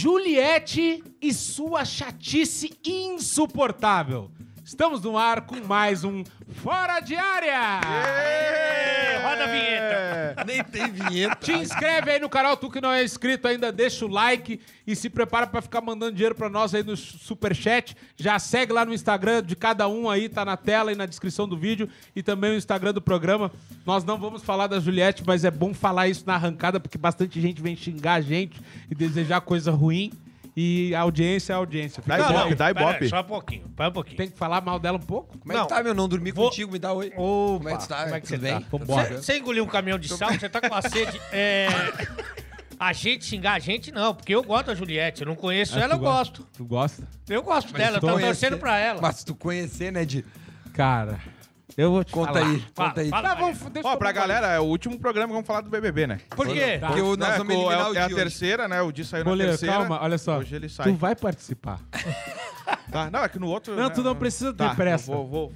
Juliette e sua chatice insuportável. Estamos no ar com mais um Fora de Área! Roda a vinheta. Nem tem vinheta. Te inscreve aí no canal, tu que não é inscrito ainda, deixa o like e se prepara pra ficar mandando dinheiro pra nós aí no superchat. Já segue lá no Instagram de cada um aí, tá na tela e na descrição do vídeo e também o Instagram do programa. Nós não vamos falar da Juliette, mas é bom falar isso na arrancada porque bastante gente vem xingar a gente e desejar coisa ruim. E audiência é audiência. Dá ibope, dá pera aí, ibope. Só um pouquinho, para um pouquinho. Tem que falar mal dela um pouco? Como é que Não. tá, meu? Não dormi Vou- contigo, me dá oi. Opa, Como é que tu tá? Como é que Tudo você bem? tá? Vambora. Você, engoliu um caminhão de sal, você tá com a sede. É... A gente xingar a gente, não, porque eu gosto da Juliette. Eu não conheço Ah, ela, tu eu gosta? gosto. Tu gosta? Eu gosto Mas dela, eu tô conhecer- torcendo pra ela. Mas se tu conhecer, né, de... Cara, eu vou te Conta falar. aí, Fala, conta aí. fala. Tá, vamos, deixa Ó, eu pra galera, é o último programa que vamos falar do BBB, né? Por quê? Porque o- nós vamos com- eliminar é, o é a Di hoje. terceira, né? O Di saiu na terceira. calma, olha só. Hoje ele Tu sai. vai participar. Tá, Não, é que no outro... Não, né, tu não precisa ter tá, pressa. eu Vou, vou.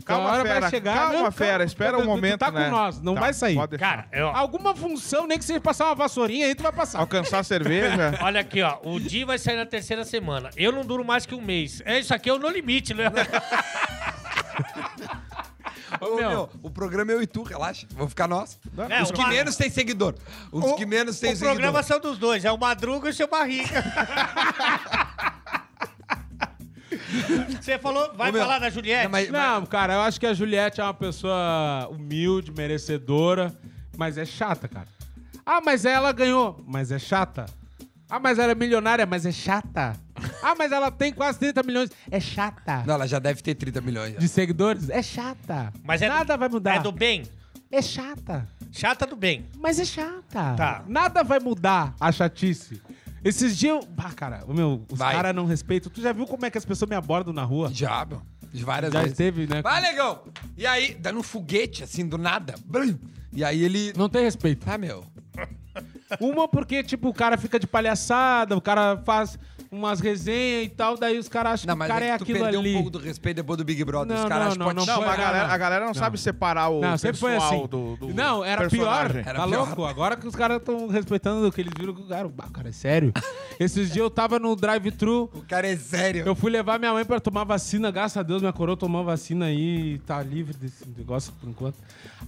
a Calma, hora fera. vai chegar. Calma, Não, fera. calma. Espera Tu- um tu momento, tá com né? nós, não Tá, vai sair. pode deixar. Cara, eu, Alguma função, nem que seja passar uma vassourinha aí, tu vai passar. Alcançar a cerveja. olha aqui, ó. O Di vai sair na terceira semana. Eu não duro mais que um mês. É, isso aqui é o no limite, né? Ô, meu. meu, o programa é eu e tu, relaxa. Vou ficar nós. É, Os o que Mar- menos tem seguidor. Os que menos tem o seguidor. programa são dos dois. É o Madruga e o seu Barriga. Você falou, vai meu, falar da Juliette? Não, mas- Não, cara, eu acho que a Juliette é uma pessoa humilde, merecedora, mas é chata, cara. Ah, mas ela ganhou, mas é chata. Ah, mas ela é milionária, mas é chata. Ah, mas ela tem quase 30 milhões, é chata. Não, ela já deve ter 30 milhões. já. De seguidores, é chata. Mas é Nada do, vai mudar. É do bem. É chata. Chata do bem. Mas é chata. Tá. Nada vai mudar a chatice. Esses dias, eu... ah, cara, o meu, os Vai. caras não respeitam. Tu já viu como é que as pessoas me abordam na rua? Já, meu. De várias Já vezes. esteve, né? Vai, negão! E aí, dando um foguete, assim, do nada. Brum. E aí ele... Não tem respeito. Ah, meu. Uma porque, tipo, o cara fica de palhaçada, o cara faz umas resenhas e tal, daí os caras acham Não, que o mas cara é, é que tu aquilo perdeu ali. um pouco do respeito depois do Big Brother. Não, Os caras não, não, Não, foi- mas a galera, não. a galera não, sabe separar o Não, sempre foi pessoal assim. do, do não, era personagem. pior. Era tá pior. louco? Agora que os caras estão respeitando o que eles viram, que o cara, ah, cara, é sério. Esses dias eu tava no drive-thru, O cara é sério. eu fui levar minha mãe pra tomar vacina, graças a Deus minha coroa tomou vacina aí e tá livre desse negócio por enquanto.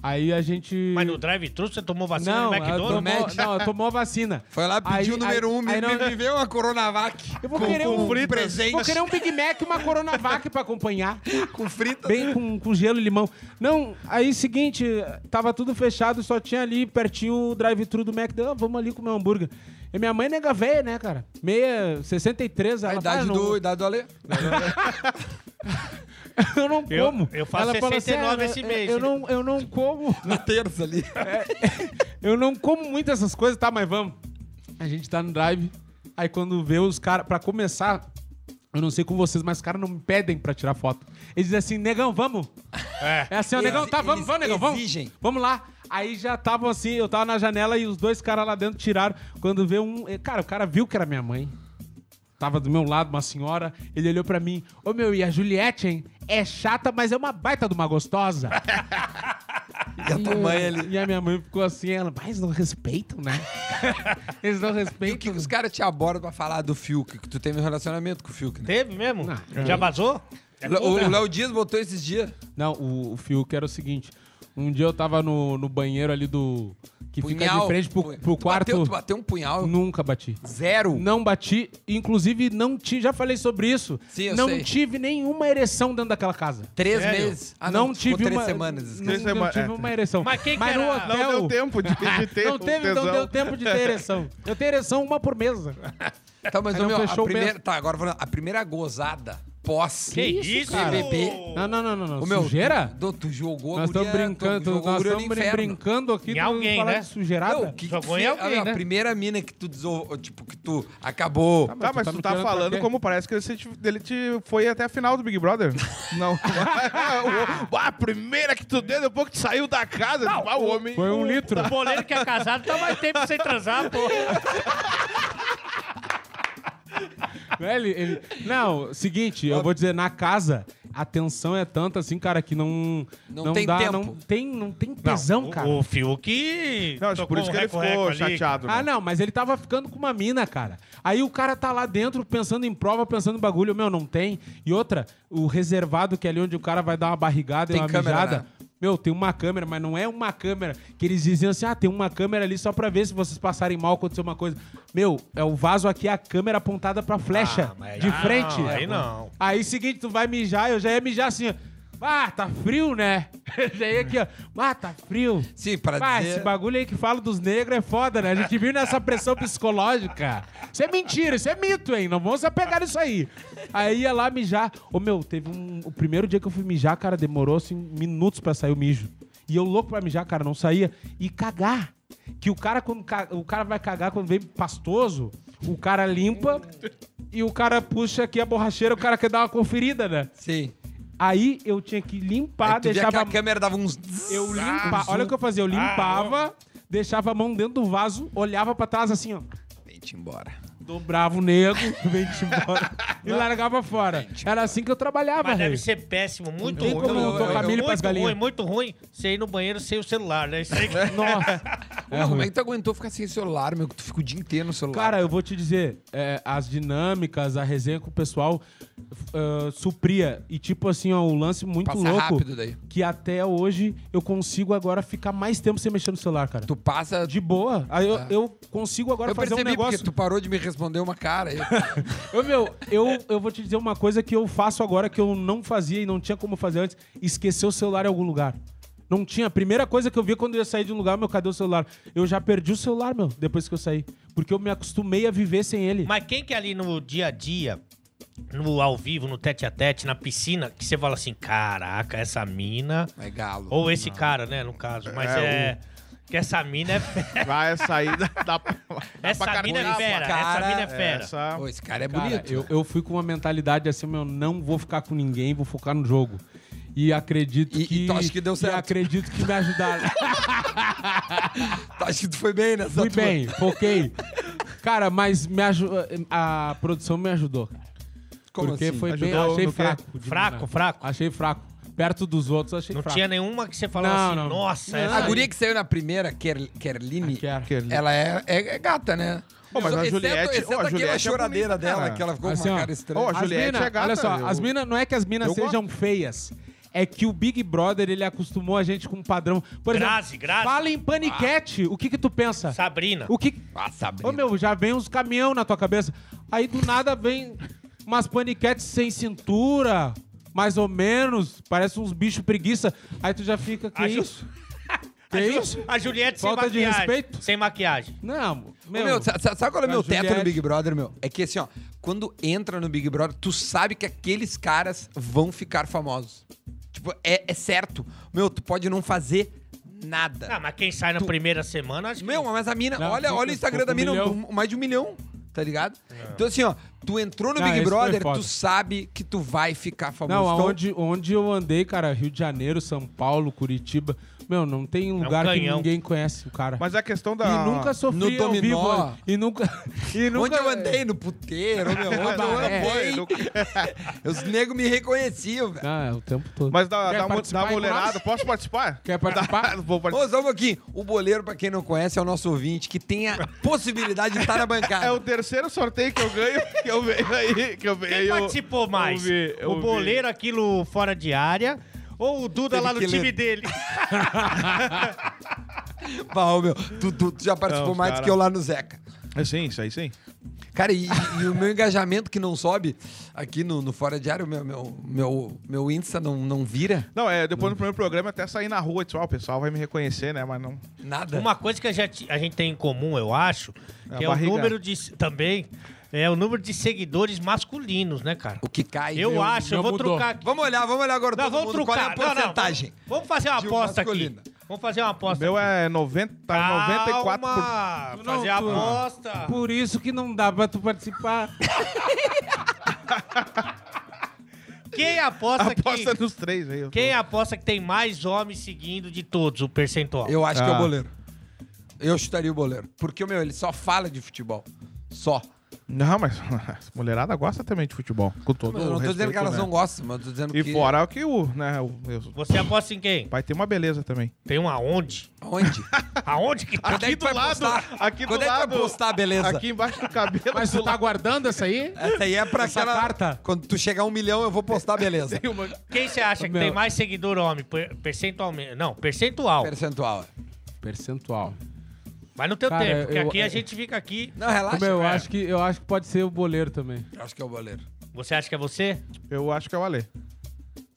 Aí a gente... Mas no drive-thru você tomou vacina Não, no McDonald's? tomou, não, ela tomou a vacina. Foi lá, pediu o Aí- número aí- um, me, aí não- me, me veio uma Coronavac. Eu vou com, querer com um fritas. presente. Vou querer um Big Mac e uma Coronavac pra acompanhar. Com fritas. Bem com, com gelo e limão. Não, aí seguinte, tava tudo fechado, só tinha ali pertinho o drive-thru do Mac. Ah, vamos ali comer um hambúrguer. E minha mãe nega velha, né, cara? Meia, 63, A ela idade, fala, do, não, idade do Ale. eu não Eu- como. eu faço ela fala 69 "Ah, esse eu- mês." Eu não, eu não como. Na terça ali. Eu não como muito essas coisas, tá? Mas vamos. A gente tá no drive. Aí quando vê os caras, pra começar, eu não sei com vocês, mas os caras não me pedem pra tirar foto. Eles dizem assim, negão, vamos. É. É assim, ó, negão, tá, vamos, vamos, negão, vamos. exigem. Vamos lá. Aí já estavam assim, eu tava na janela e os dois caras lá dentro tiraram. Quando vê um. eh, Cara, o cara viu que era minha mãe. Tava do meu lado uma senhora, ele olhou pra mim. Ô meu, e a Juliette, hein? É chata, mas é uma baita de uma gostosa. E a tua E, mãe ali. E a minha mãe ficou assim, ela, mas não respeitam, né? Eles não E o que, respeitam. que os caras te abordam pra falar do Fiuk? Que tu teve um relacionamento com o Fiuk, né? Teve mesmo? Não. Já vazou? É O-. Léo Dias botou esses dias. Não, o, o Fiuk era o seguinte. Um dia eu tava no, no banheiro ali do. Que fica Punhal. de frente pro, pro Tu quarto. Bateu, tu bateu um punhal. Nunca bati. Zero. Não bati, inclusive não tive, já falei sobre isso. Sim, eu não sei. tive nenhuma ereção dentro daquela casa. Três Sério? meses. Ah, não, não, tive três uma semanas. Não, Três não sema- tive é. uma ereção. Mas quem que no era? Não hotel deu tempo de, de ter não o teve, não tesão. deu tempo de ter ereção. Eu tenho ereção uma por mesa. Tá, mas não meu, a fechou o primeira, tá, agora falando, a primeira gozada pós Que isso, cara? bebê. Não, não, não, não. não. Ô, meu, Sujeira? Tu, tu jogou Nós a estamos brincando, tu jogou a nós estamos brincando aqui Em alguém, né? de sujeirada. Não, o que, que tu Jogou em alguém, Ah, né? A primeira mina que tu desou, tipo, que tu acabou. Tá, Tá, mas tu tu tá pra falando como parece que ele te, ele te foi até a final do Big Brother. Não. O- a primeira que tu deu depois que tu saiu da casa. Não, o homem. Foi um litro. O boleiro que é casado tá mais tempo sem transar, pô. Ele, ele- Não, seguinte, eu vou dizer, na casa, a tensão é tanta assim, cara, que não. Não tem dá, tempo. Não tem, não tem tesão, o- cara. O Fiuk. Não, acho por isso um que ele ficou ali. chateado. Ah, né? não, mas ele tava ficando com uma mina, cara. Aí o cara tá lá dentro pensando em prova, pensando em bagulho. Meu, não tem. E outra, o reservado, que é ali onde o cara vai dar uma barrigada e Tem uma câmera, mijada. né? Meu, tem uma câmera, mas não é uma câmera que eles diziam assim: ah, tem uma câmera ali só pra ver se vocês passarem mal, acontecer uma coisa. Meu, é o vaso aqui, a câmera apontada pra flecha, Ah, mas de aí frente. não, aí não. Aí, seguinte, tu vai mijar, eu já ia mijar assim, ó. Ah, tá frio, né? já ia aqui, ó. Ah, tá frio. Sim, pra Ah, dizer... esse bagulho aí que fala dos negros é foda, né? A gente viu nessa pressão psicológica. Isso é mentira, isso é mito, hein? Não vamos se apegar nisso aí. Aí ia lá mijar. Ô, meu, teve um... O primeiro dia que eu fui mijar, cara, demorou, assim, minutos pra sair o mijo. E eu louco pra mijar, cara, não saía. E cagar. Que o cara, quando ca- o cara vai cagar quando vem pastoso, o cara limpa e o cara puxa aqui a borracheira, o cara quer dar uma conferida, né? Sim. Aí eu tinha que limpar, Aí tu via deixava... que a câmera dava uns... Eu limpava. Olha o que eu fazia. Eu limpava, deixava a mão dentro do vaso, olhava pra trás assim, ó. Vem-te embora. Dobrava o nego, vem-te embora e largava fora. Era assim que eu trabalhava, Mas deve rei. ser péssimo, muito tem ruim. como Muito tocar milho pras muito galinhas. ruim, muito ruim. Você ir no banheiro sem o celular, né? Isso aí que- Nossa. É como ruim. é que tu aguentou ficar sem celular, meu? Que tu fica o dia inteiro no celular. Cara, eu vou te dizer, é, as dinâmicas, a resenha com o pessoal ah, supria. E tipo assim, ó, o lance muito Passa louco. rápido daí. Que até hoje eu consigo agora ficar mais tempo sem mexer no celular, cara. Tu passa... De boa. Aí eu, É. eu consigo agora Eu fazer um percebi negócio. porque tu parou de me responder uma cara. aí. Ô, meu, eu, eu vou te dizer uma coisa que eu faço agora que eu não fazia e não tinha como fazer antes: esquecer o celular em algum lugar. Não tinha. A primeira coisa que eu via quando eu ia sair de um lugar, meu, cadê o celular? Eu já perdi o celular, meu, depois que eu saí. Porque eu me acostumei a viver sem ele. Mas quem que é ali no dia a dia, no ao vivo, no tete a tete, na piscina, que você fala assim, caraca, essa mina. É galo. Ou esse cara, né, no caso. Mas É, é. Que essa mina é. fera. Vai sair da... da essa mina é fera. cara. Essa mina é fera. Essa... Pô, esse cara é Cara, bonito. eu, eu fui com uma mentalidade assim, meu, não vou ficar com ninguém, vou focar no jogo. E acredito E- e que. tu acha que deu certo? E acredito que me ajudaram. Acho que tu foi bem nessa Fui tua. bem, foquei. Cara, mas me a produção me ajudou. Como porque assim? foi bem. Ajudou Achei no quê? fraco. Fraco, fraco. Achei fraco. Perto dos outros, achei Não fraco. tinha nenhuma que você falou Não, assim, não. nossa, Não. essa A aí- guria que saiu na primeira, Ker Kerline, Quero. Kerline. ela é, é- é gata, né? Pô, mas a Exceto- Juliette- Exceto ô, a aquela Juliette é choradeira bonita, dela, cara. que ela ficou Assim, com uma ó. cara estranha. Ô, a As Juliette mina, é gata, olha só, eu- as minas, não é que as minas eu sejam feias. É que o Big Brother, ele acostumou a gente com um padrão. Por Grazi, exemplo, Grazi. fala em paniquete. O que que tu pensa? Sabrina. O que... Ah, Sabrina. Ô, meu, já vem uns caminhão na tua cabeça. Aí, do nada, vem umas paniquetes sem cintura, mais ou menos. Parece uns bichos preguiça. Aí tu já fica, que A isso? Que a, Ju- isso? a Juliette Falta sem de maquiagem. respeito? Sem maquiagem. Não, meu... meu, sa- sa- sabe qual é o meu teto no Big Brother, meu? É que assim, ó, quando entra no Big Brother, tu sabe que aqueles caras vão ficar famosos. Tipo, é, é certo. Meu, tu pode não fazer nada. Ah, mas quem sai na Tu- primeira semana, acho que... Meu, mas a mina, Não, olha, olha o Instagram da mina, um um- mais de um milhão, tá ligado? Então assim, ó, tu entrou no Não, Big Brother, tu sabe que tu vai ficar famoso. Não, Então, aonde, onde eu andei, cara, Rio de Janeiro, São Paulo, Curitiba. Meu, não tem lugar que canhão. ninguém conhece o cara. Mas a questão da... E nunca sofri No ao dominó. vivo. E nunca. E nunca Onde eu andei? No puteiro, meu. Onde eu é. andei, os negros me reconheciam, velho. Ah, é o tempo todo. Mas da, Quer da, mu- participar da aí com mulherada, nós? posso participar? Quer participar? Vou Ô, participar. só um pouquinho. O boleiro, pra quem não conhece, é o nosso ouvinte que tem a possibilidade de estar na bancada. É o terceiro sorteio que eu ganho, que eu venho aí, que eu venho aí. Quem eu- participou mais? eu vi, eu o vi. boleiro, aquilo fora de área, ou o Duda Teve lá no time ler. dele? Pau, meu. Tu, tu- tu já participou Não, mais do que eu lá no Zeca. É sim, isso aí sim. Cara, e, e o meu engajamento que não sobe aqui no, no Fora de Área, o meu, meu, meu, meu Insta não, não vira Não, é, depois no primeiro programa até sair na rua, pessoal, o pessoal vai me reconhecer, né, mas não... nada. Uma coisa que a gente, a gente tem em comum, eu acho, É que é o barriga. número de... Também, é o número de seguidores masculinos, né, cara? O que cai. Eu meu- acho, eu meu vou mudou. trocar aqui. Vamos olhar, vamos olhar agora Não, todo vamos mundo. trocar. Qual é a Não, não, porcentagem? vamos, fazer uma aposta masculina. aqui. Vamos fazer uma aposta Meu aqui. é 90, tá 94%. Calma, Tu fazer não- a tu- aposta. Por isso que não dá pra tu participar. Quem aposta, Aposta que... nos três aí. eu Quem aposta que tem mais homens seguindo de todos, o percentual? Eu acho que é o Ah. boleiro. Eu chutaria o boleiro. Porque, meu, ele só fala de futebol. Só. Não, mas a mulherada gosta também de futebol. Com todo Mas eu não tô dizendo que elas né? não gostam, mas eu tô dizendo E que... fora o que o, né, o, eu- Você aposta em quem? vai ter uma beleza também. Tem um aonde? Onde? Aonde que tá? Quando é que tu vai postar? aqui Quando do é que tu vai lado, postar, beleza? aqui embaixo do cabelo. Mas do tu tá guardando essa aí? Essa aí é pra Essa aquela... carta? Quando tu chegar a um milhão, eu vou postar, beleza. lado tem uma- Quem você acha que Meu. tem mais seguidor homem? Per- Percentualmente. Não, percentual. Percentual. Percentual. Mas no teu Cara, tempo, porque eu- aqui a eu- gente fica aqui. Não, relaxa. Meu, eu é. acho, que, eu acho que pode ser o boleiro também. Eu acho que é o goleiro. Você acha que é você? Eu acho que é o Ale.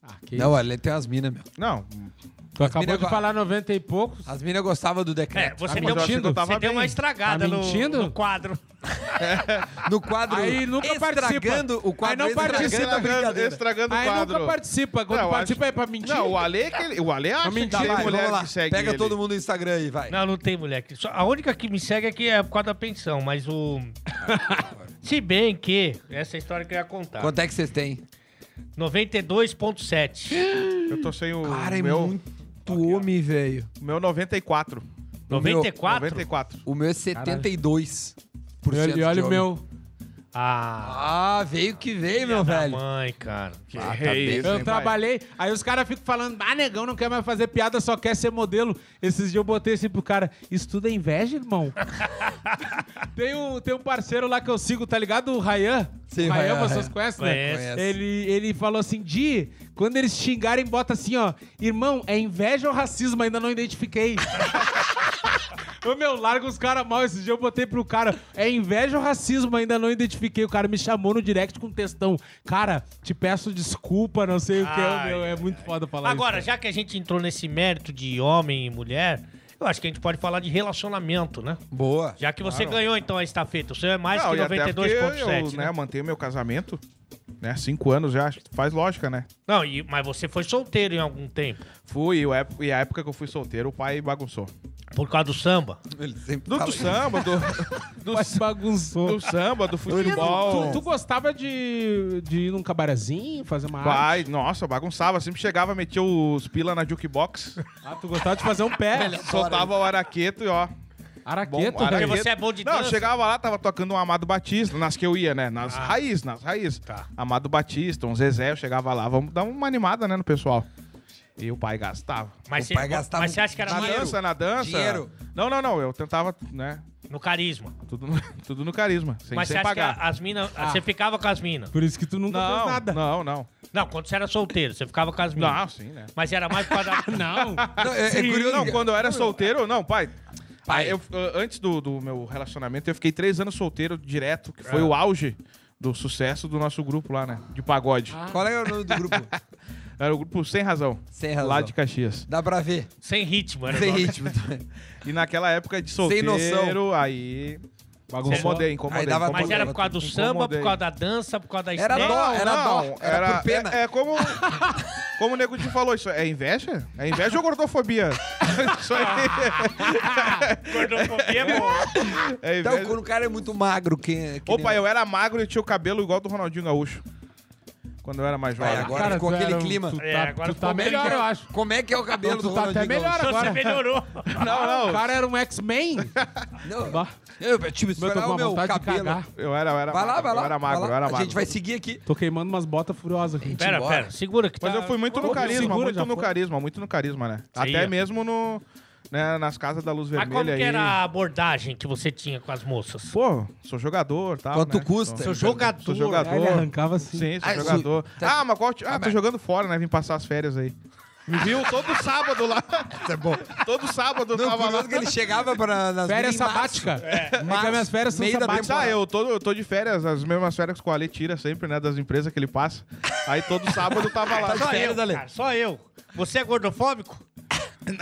Ah, que Não, tem umas minas, meu. Não, Tu acabou de go- falar 90 e poucos. As minas gostavam do É, decreto. você, Tá deu, mentindo? você Eu tava deu uma estragada Tá no, mentindo? no quadro. No quadro Aí nunca estragando participa. o quadro Aí não participa. estragando, estragando o Aí quadro. nunca participa. Quando Não, participa acho- é pra mentir. Não, o Ale, é que ele- o Ale acha que mentir. tem Tá, vai, mulher que segue Pega ele. todo mundo no Instagram aí, vai. Não, não tem mulher. Só- A única que me segue aqui é por causa da pensão, mas o. Se bem que. Essa é a história que eu ia contar. Quanto é que vocês têm? 92,7. Eu tô sem o Cara, é meu, muito homem, velho. o meu 94. 94? 94. O meu é 72%. E olha o meu. Ah, Ah, veio que veio, meu velho. mãe, cara. Que Ah, tá isso, Eu hein, trabalhei, aí os caras ficam falando, ah, negão não quer mais fazer piada, só quer ser modelo. Esses dias eu botei assim pro cara, isso tudo é inveja, irmão? tem, um, tem um parceiro lá que eu sigo, tá ligado? O Rayan. Sim, o Rayan, Rayan, vocês Rayan. conhecem, né? Ele, ele falou assim, Di, quando eles xingarem, bota assim, ó, irmão, é inveja ou racismo? Ainda não identifiquei. Ô, meu, larga os caras mal. Esse dia eu botei pro cara. É inveja ou racismo? Ainda não identifiquei. O cara me chamou no direct com textão. Cara, te peço desculpa, não sei o que. Ai, meu, é muito foda falar Agora, isso. já que a gente entrou nesse mérito de homem e mulher, eu acho que a gente pode falar de relacionamento, né? Boa. Já que você ganhou, então, a estafeta. O seu é mais Não, que e até porque 92,7, eu, né? né, mantenho meu casamento, né, cinco anos já, faz lógica, né? Não, e- mas você foi solteiro em algum tempo. Fui, e e a época que eu fui solteiro, o pai bagunçou. Por causa do samba. Ele sempre Do, do samba, do, do, Mas bagunçou. do samba, do futebol. Tu, tu gostava de, de ir num cabarezinho, fazer uma arte? Pai, nossa, bagunçava. Sempre chegava, metia os pila na jukebox, Ah, tu gostava de fazer um pé. soltava o araqueto e ó. Araqueto, Bom, Porque velho. você é bom de Não, dança. chegava lá, tava tocando um Amado Batista, nas que eu ia, né? Nas Ah. raiz, nas raiz. Tá. Amado Batista, um Zezé, eu chegava lá, vamos dar uma animada, né, no pessoal. E o pai gastava. Mas, O você, pai gastava mas você acha que era Na mais dança, na dança. Dinheiro. Não, não, não. Eu tentava, né? no carisma. Tudo no, tudo no carisma, sem, mas você sem acha pagar. que as minas... Ah. Você ficava com as minas. Por isso que tu nunca fez Não, nada. não, não. Não, quando você era solteiro, você ficava com as minas. Não, sim, né? Mas era mais por causa da... Não. Não, é, é curioso. Não, quando eu era solteiro, não, pai. Pai. eu- antes do, do meu relacionamento, eu fiquei três anos solteiro direto, que foi É. o auge do sucesso do nosso grupo lá, né? De pagode. Qual é o nome do grupo? Era o grupo Sem Razão. Sem razão. Lá de Caxias. Dá pra ver. Sem ritmo. Era Sem nome. ritmo. E naquela época de Sem solteiro, noção. aí. Bagunçou. Incomodei, incomodei. Aí dava- Mas era por causa do samba, por causa da dança, por causa da Era estética? dó, era dó, era por pena. É, é como, como o Nego te falou, isso é inveja? É inveja ou gordofobia? isso aí. Gordofobia é bom. É Então, inveja. quando o cara é muito magro, quem. que Opa, nem- eu era magro e tinha o cabelo igual do Ronaldinho Gaúcho. Quando eu era mais jovem. Aí, agora ficou tu aquele clima. Tu tá, É, agora tu tá melhor, eu acho. Como é que é o cabelo Tu do tá até Ronaldinho melhor Gaúcho? agora. Você melhorou. Não, não. O cara era um X-Men. Não, eu, tipo, era com o uma meu vontade de cabelo. cagar. Eu era, eu era Vai lá, magro, vai lá. Eu era magro, vai eu era A magro. gente vai seguir aqui. Tô queimando umas botas furiosas aqui. Pera, pera. Segura que tá... Mas eu fui muito no carisma, muito no carisma, muito no carisma, né? Até ia. mesmo no, né, nas casas da luz Mas vermelha como que aí. era a abordagem que você tinha com as moças? Pô, sou jogador, tal, Quanto né? custa? Sou, jogador. sou jogador. Ele arrancava assim. Sim, sou Ah, jogador. tá- Ah, mas qual... ti- Ah, tô mas- jogando fora, né? Vim passar as férias aí. Me viu todo sábado lá. Isso é bom. Todo sábado eu Não, tava lá. que ele chegava pra, nas Férias minas em março. sabática. É. que Março, as minhas férias são sabáticas. Ah, eu tô, eu tô de férias, as mesmas férias que o Ale tira sempre, né? Das empresas que ele passa. Aí todo sábado eu tava lá. Só férias, eu, cara, só eu. Você é gordofóbico?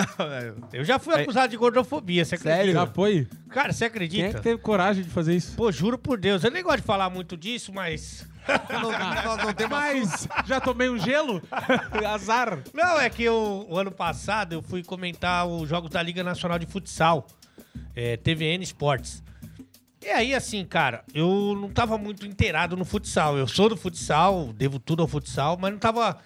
É, Eu já fui acusado de gordofobia, você acredita? Sério? Já foi? Cara, você Quem é acredita? que teve coragem de fazer isso? Pô, juro por Deus. Eu nem gosto de falar muito disso, mas... Não, nós não temos Mas já tomei um gelo? Azar. Não, é que eu, o ano passado eu fui comentar os jogos da Liga Nacional de Futsal, é, TVN Esportes. E aí, assim, cara, eu não tava muito inteirado no futsal. Eu sou do futsal, devo tudo ao futsal, mas não tava.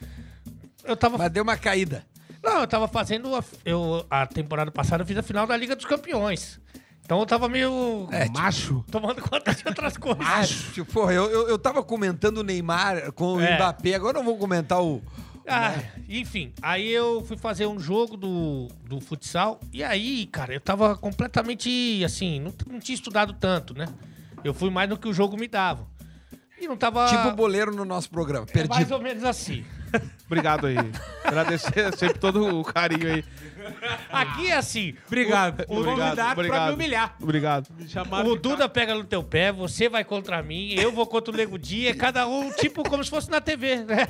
Eu tava. Mas deu uma caída. Não, eu tava fazendo. A, eu, a temporada passada eu fiz a final da Liga dos Campeões. Então eu tava meio É, tipo, Macho. tomando conta de outras coisas. é, tipo, porra, eu, eu, eu tava comentando o Neymar com o É. Mbappé, agora eu não vou comentar o. Ah, enfim, aí eu fui fazer um jogo do, do futsal e aí, cara, eu tava completamente assim, não, não tinha estudado tanto, né? Eu fui mais no que o jogo me dava. E não tava. Tipo boleiro no nosso programa. é mais ou menos assim. Obrigado aí. Agradecer sempre todo o carinho aí. Aqui é assim. Obrigado. O, o, Obrigado pra obrigado. me humilhar. Obrigado. Me o Duda pega no teu pé, você vai contra mim, eu vou contra o Nego Dia, cada um, tipo, como se fosse na TV, né?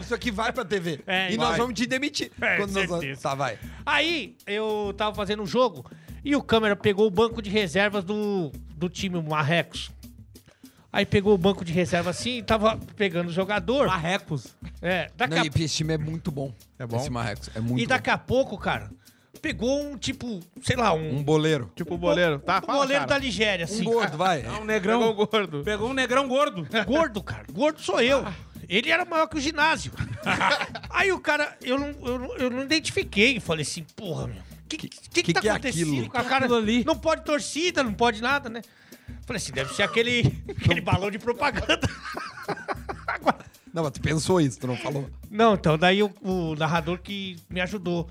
Isso aqui vai pra TV. É, e vai. nós vamos te demitir. É, quando nós vamos... Tá, vai. Aí eu tava fazendo um jogo e o câmera pegou o banco de reservas do, do time Marrecos. Aí pegou o banco de reserva assim e tava pegando o jogador. Marrecos. É, daqui Não, a... e esse time é muito bom. É bom? Esse Marrecos. É muito E daqui a pouco, cara, pegou um tipo, sei lá, bom. um. Um boleiro. Tipo o boleiro. Tá, um fala, goleiro da cara. Nigéria, Um assim. gordo, vai. É um Pegou negrão. o gordo. Pegou um negrão gordo. Gordo, cara. Gordo sou eu. Ele era maior que o ginásio. Aí o cara, eu não, eu não, eu não identifiquei. Falei assim, porra, meu. O que, que, que, que tá que é acontecendo aquilo? com a cara ali? Não pode torcida, não pode nada, né? Falei assim, deve ser aquele, aquele balão de propaganda. Não, mas tu pensou isso, tu não falou. Não, então, daí o, o narrador que me ajudou.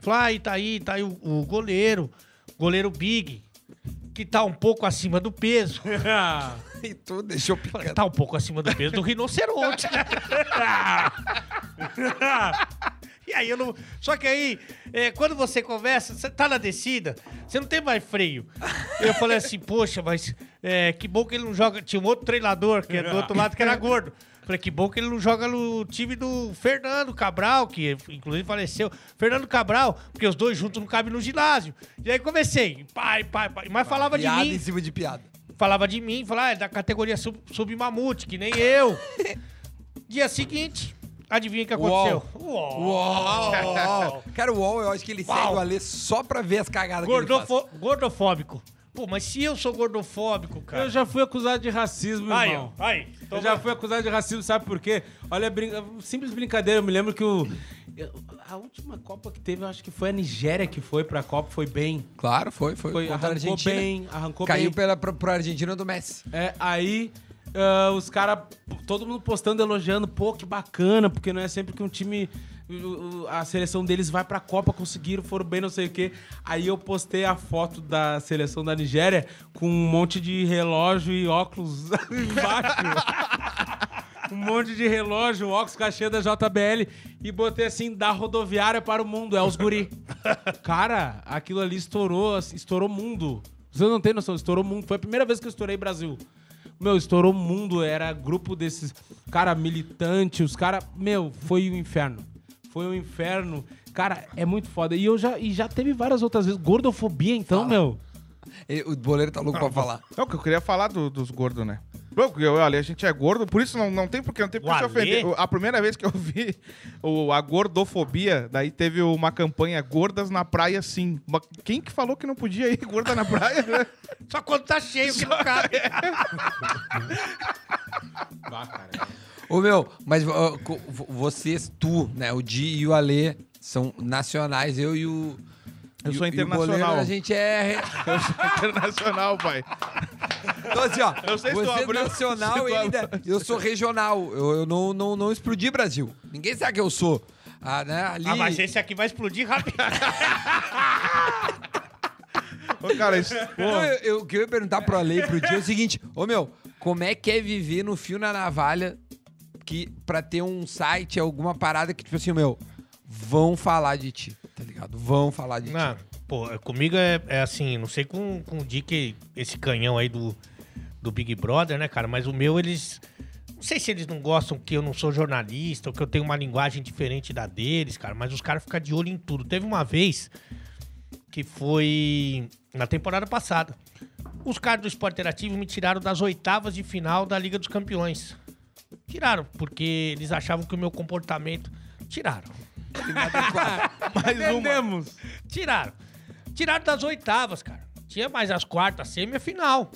Falou, ah, aí tá aí, tá aí o, o goleiro, goleiro Big, que tá um pouco acima do peso. E tu deixou Falei, picando. tá um pouco acima do peso do rinoceronte. E aí eu não. Só que aí, é, quando você conversa, você tá na descida, você não tem mais freio. Eu falei assim, poxa, mas é, que bom que ele não joga. Tinha um outro treinador que é do outro lado que era gordo. Falei, que bom que ele não joga no time do Fernando Cabral, que inclusive faleceu. Fernando Cabral, porque os dois juntos não cabem no ginásio. E aí comecei, pai, pai, pai. Mas falava de Piada mim em cima de piada. falava de mim, falava, ah, é da categoria sub, submamute, que nem eu. Dia seguinte, adivinha o que aconteceu? Uau. Uau! Cara, o UOL, eu acho que ele segue Uau. o Alê só pra ver as cagadas que ele faz. Gordofo- gordofóbico. Pô, mas se eu sou gordofóbico, cara. Eu já fui acusado de racismo, Aí, irmão. ó, aí. Eu já fui acusado de racismo, sabe por quê? Olha, brin... simples brincadeira. Eu me lembro que o. eu- A última Copa que teve, eu acho que foi a Nigéria que foi pra Copa, foi bem. Claro, foi, foi. Foi, arrancou Argentina. bem, arrancou Caiu bem. pela, pro, pro Argentina do Messi. É, aí ah, os caras, todo mundo postando, elogiando, pô, que bacana, porque não é sempre que um time, a seleção deles vai pra Copa, conseguiram, foram bem, não sei o quê. Aí eu postei a foto da seleção da Nigéria com um monte de relógio e óculos embaixo. um monte de relógio, óculos, cachê da JBL e botei assim, da rodoviária para o mundo, é os guri. Cara, aquilo ali estourou, estourou mundo. Você não tem noção, estourou mundo. Foi a primeira vez que eu estourei Brasil. Meu, estourou mundo, era grupo desses cara militante, os cara, meu, foi o inferno. Foi o inferno. Cara, é muito foda. E eu já e já teve várias outras vezes gordofobia então, meu. Ele- o boleiro tá louco pra falar. É o que eu queria falar do- dos gordos, né? Bom, porque, olha, a gente é gordo, por isso não, não tem porque não tem por que se O ofender. A primeira vez que eu vi o, a gordofobia, daí teve uma campanha Gordas na Praia Sim. Uma- Quem que falou que não podia ir gorda na praia, né? Só quando tá cheio que não cabe. Ô, meu, mas vo- vocês, tu, né, o Di e o Alê são nacionais, eu e o... Eu e sou e internacional. boleiro, a gente é... Eu sou internacional, pai. Então, assim, ó, Eu sei se tu você é abriu- nacional se tu e ainda... abriu- Eu sou regional, eu, eu não, não, não explodi Brasil. Ninguém sabe que eu sou. Ah, né, ali... Ah, mas esse aqui vai explodir rápido. Ô, cara, isso, Não, eu, eu- o que eu ia perguntar pro Ale e pro Dia é o seguinte: Ô meu, como é que é viver no fio na navalha que pra ter um site, alguma parada que, tipo assim, meu, vão falar de ti, tá ligado? Vão falar de Não, ti. pô, comigo é, é assim, não sei com, com o Dick, esse canhão aí do, do Big Brother, né, cara? Mas o meu, eles. Não sei se eles não gostam que eu não sou jornalista ou que eu tenho uma linguagem diferente da deles, cara, mas os caras ficam de olho em tudo. Teve uma vez que foi na temporada passada. Os caras do Esporte Interativo me tiraram das oitavas de final da Liga dos Campeões. Tiraram, porque eles achavam que o meu comportamento. Tiraram. mais uma. Entendemos. Tiraram. Tiraram das oitavas, cara. Tinha mais as quartas, semi e a final.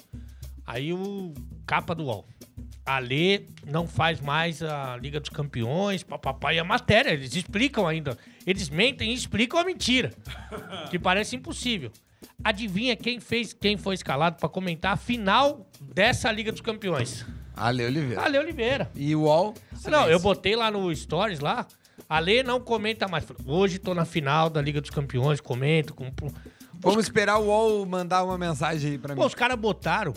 Aí o capa do UOL. Alê não faz mais a Liga dos Campeões, papapá. E a matéria, eles explicam ainda. Eles mentem e explicam a mentira. Que parece impossível. adivinha quem fez, quem foi escalado pra comentar a final dessa Liga dos Campeões? Ale Oliveira. Ale Oliveira. E o UOL? Não, eu botei lá no Stories lá. Ale não comenta mais. Hoje tô na final da Liga dos Campeões, comento. Com... Vamos esperar o UOL mandar uma mensagem aí pra mim. Pô, os caras botaram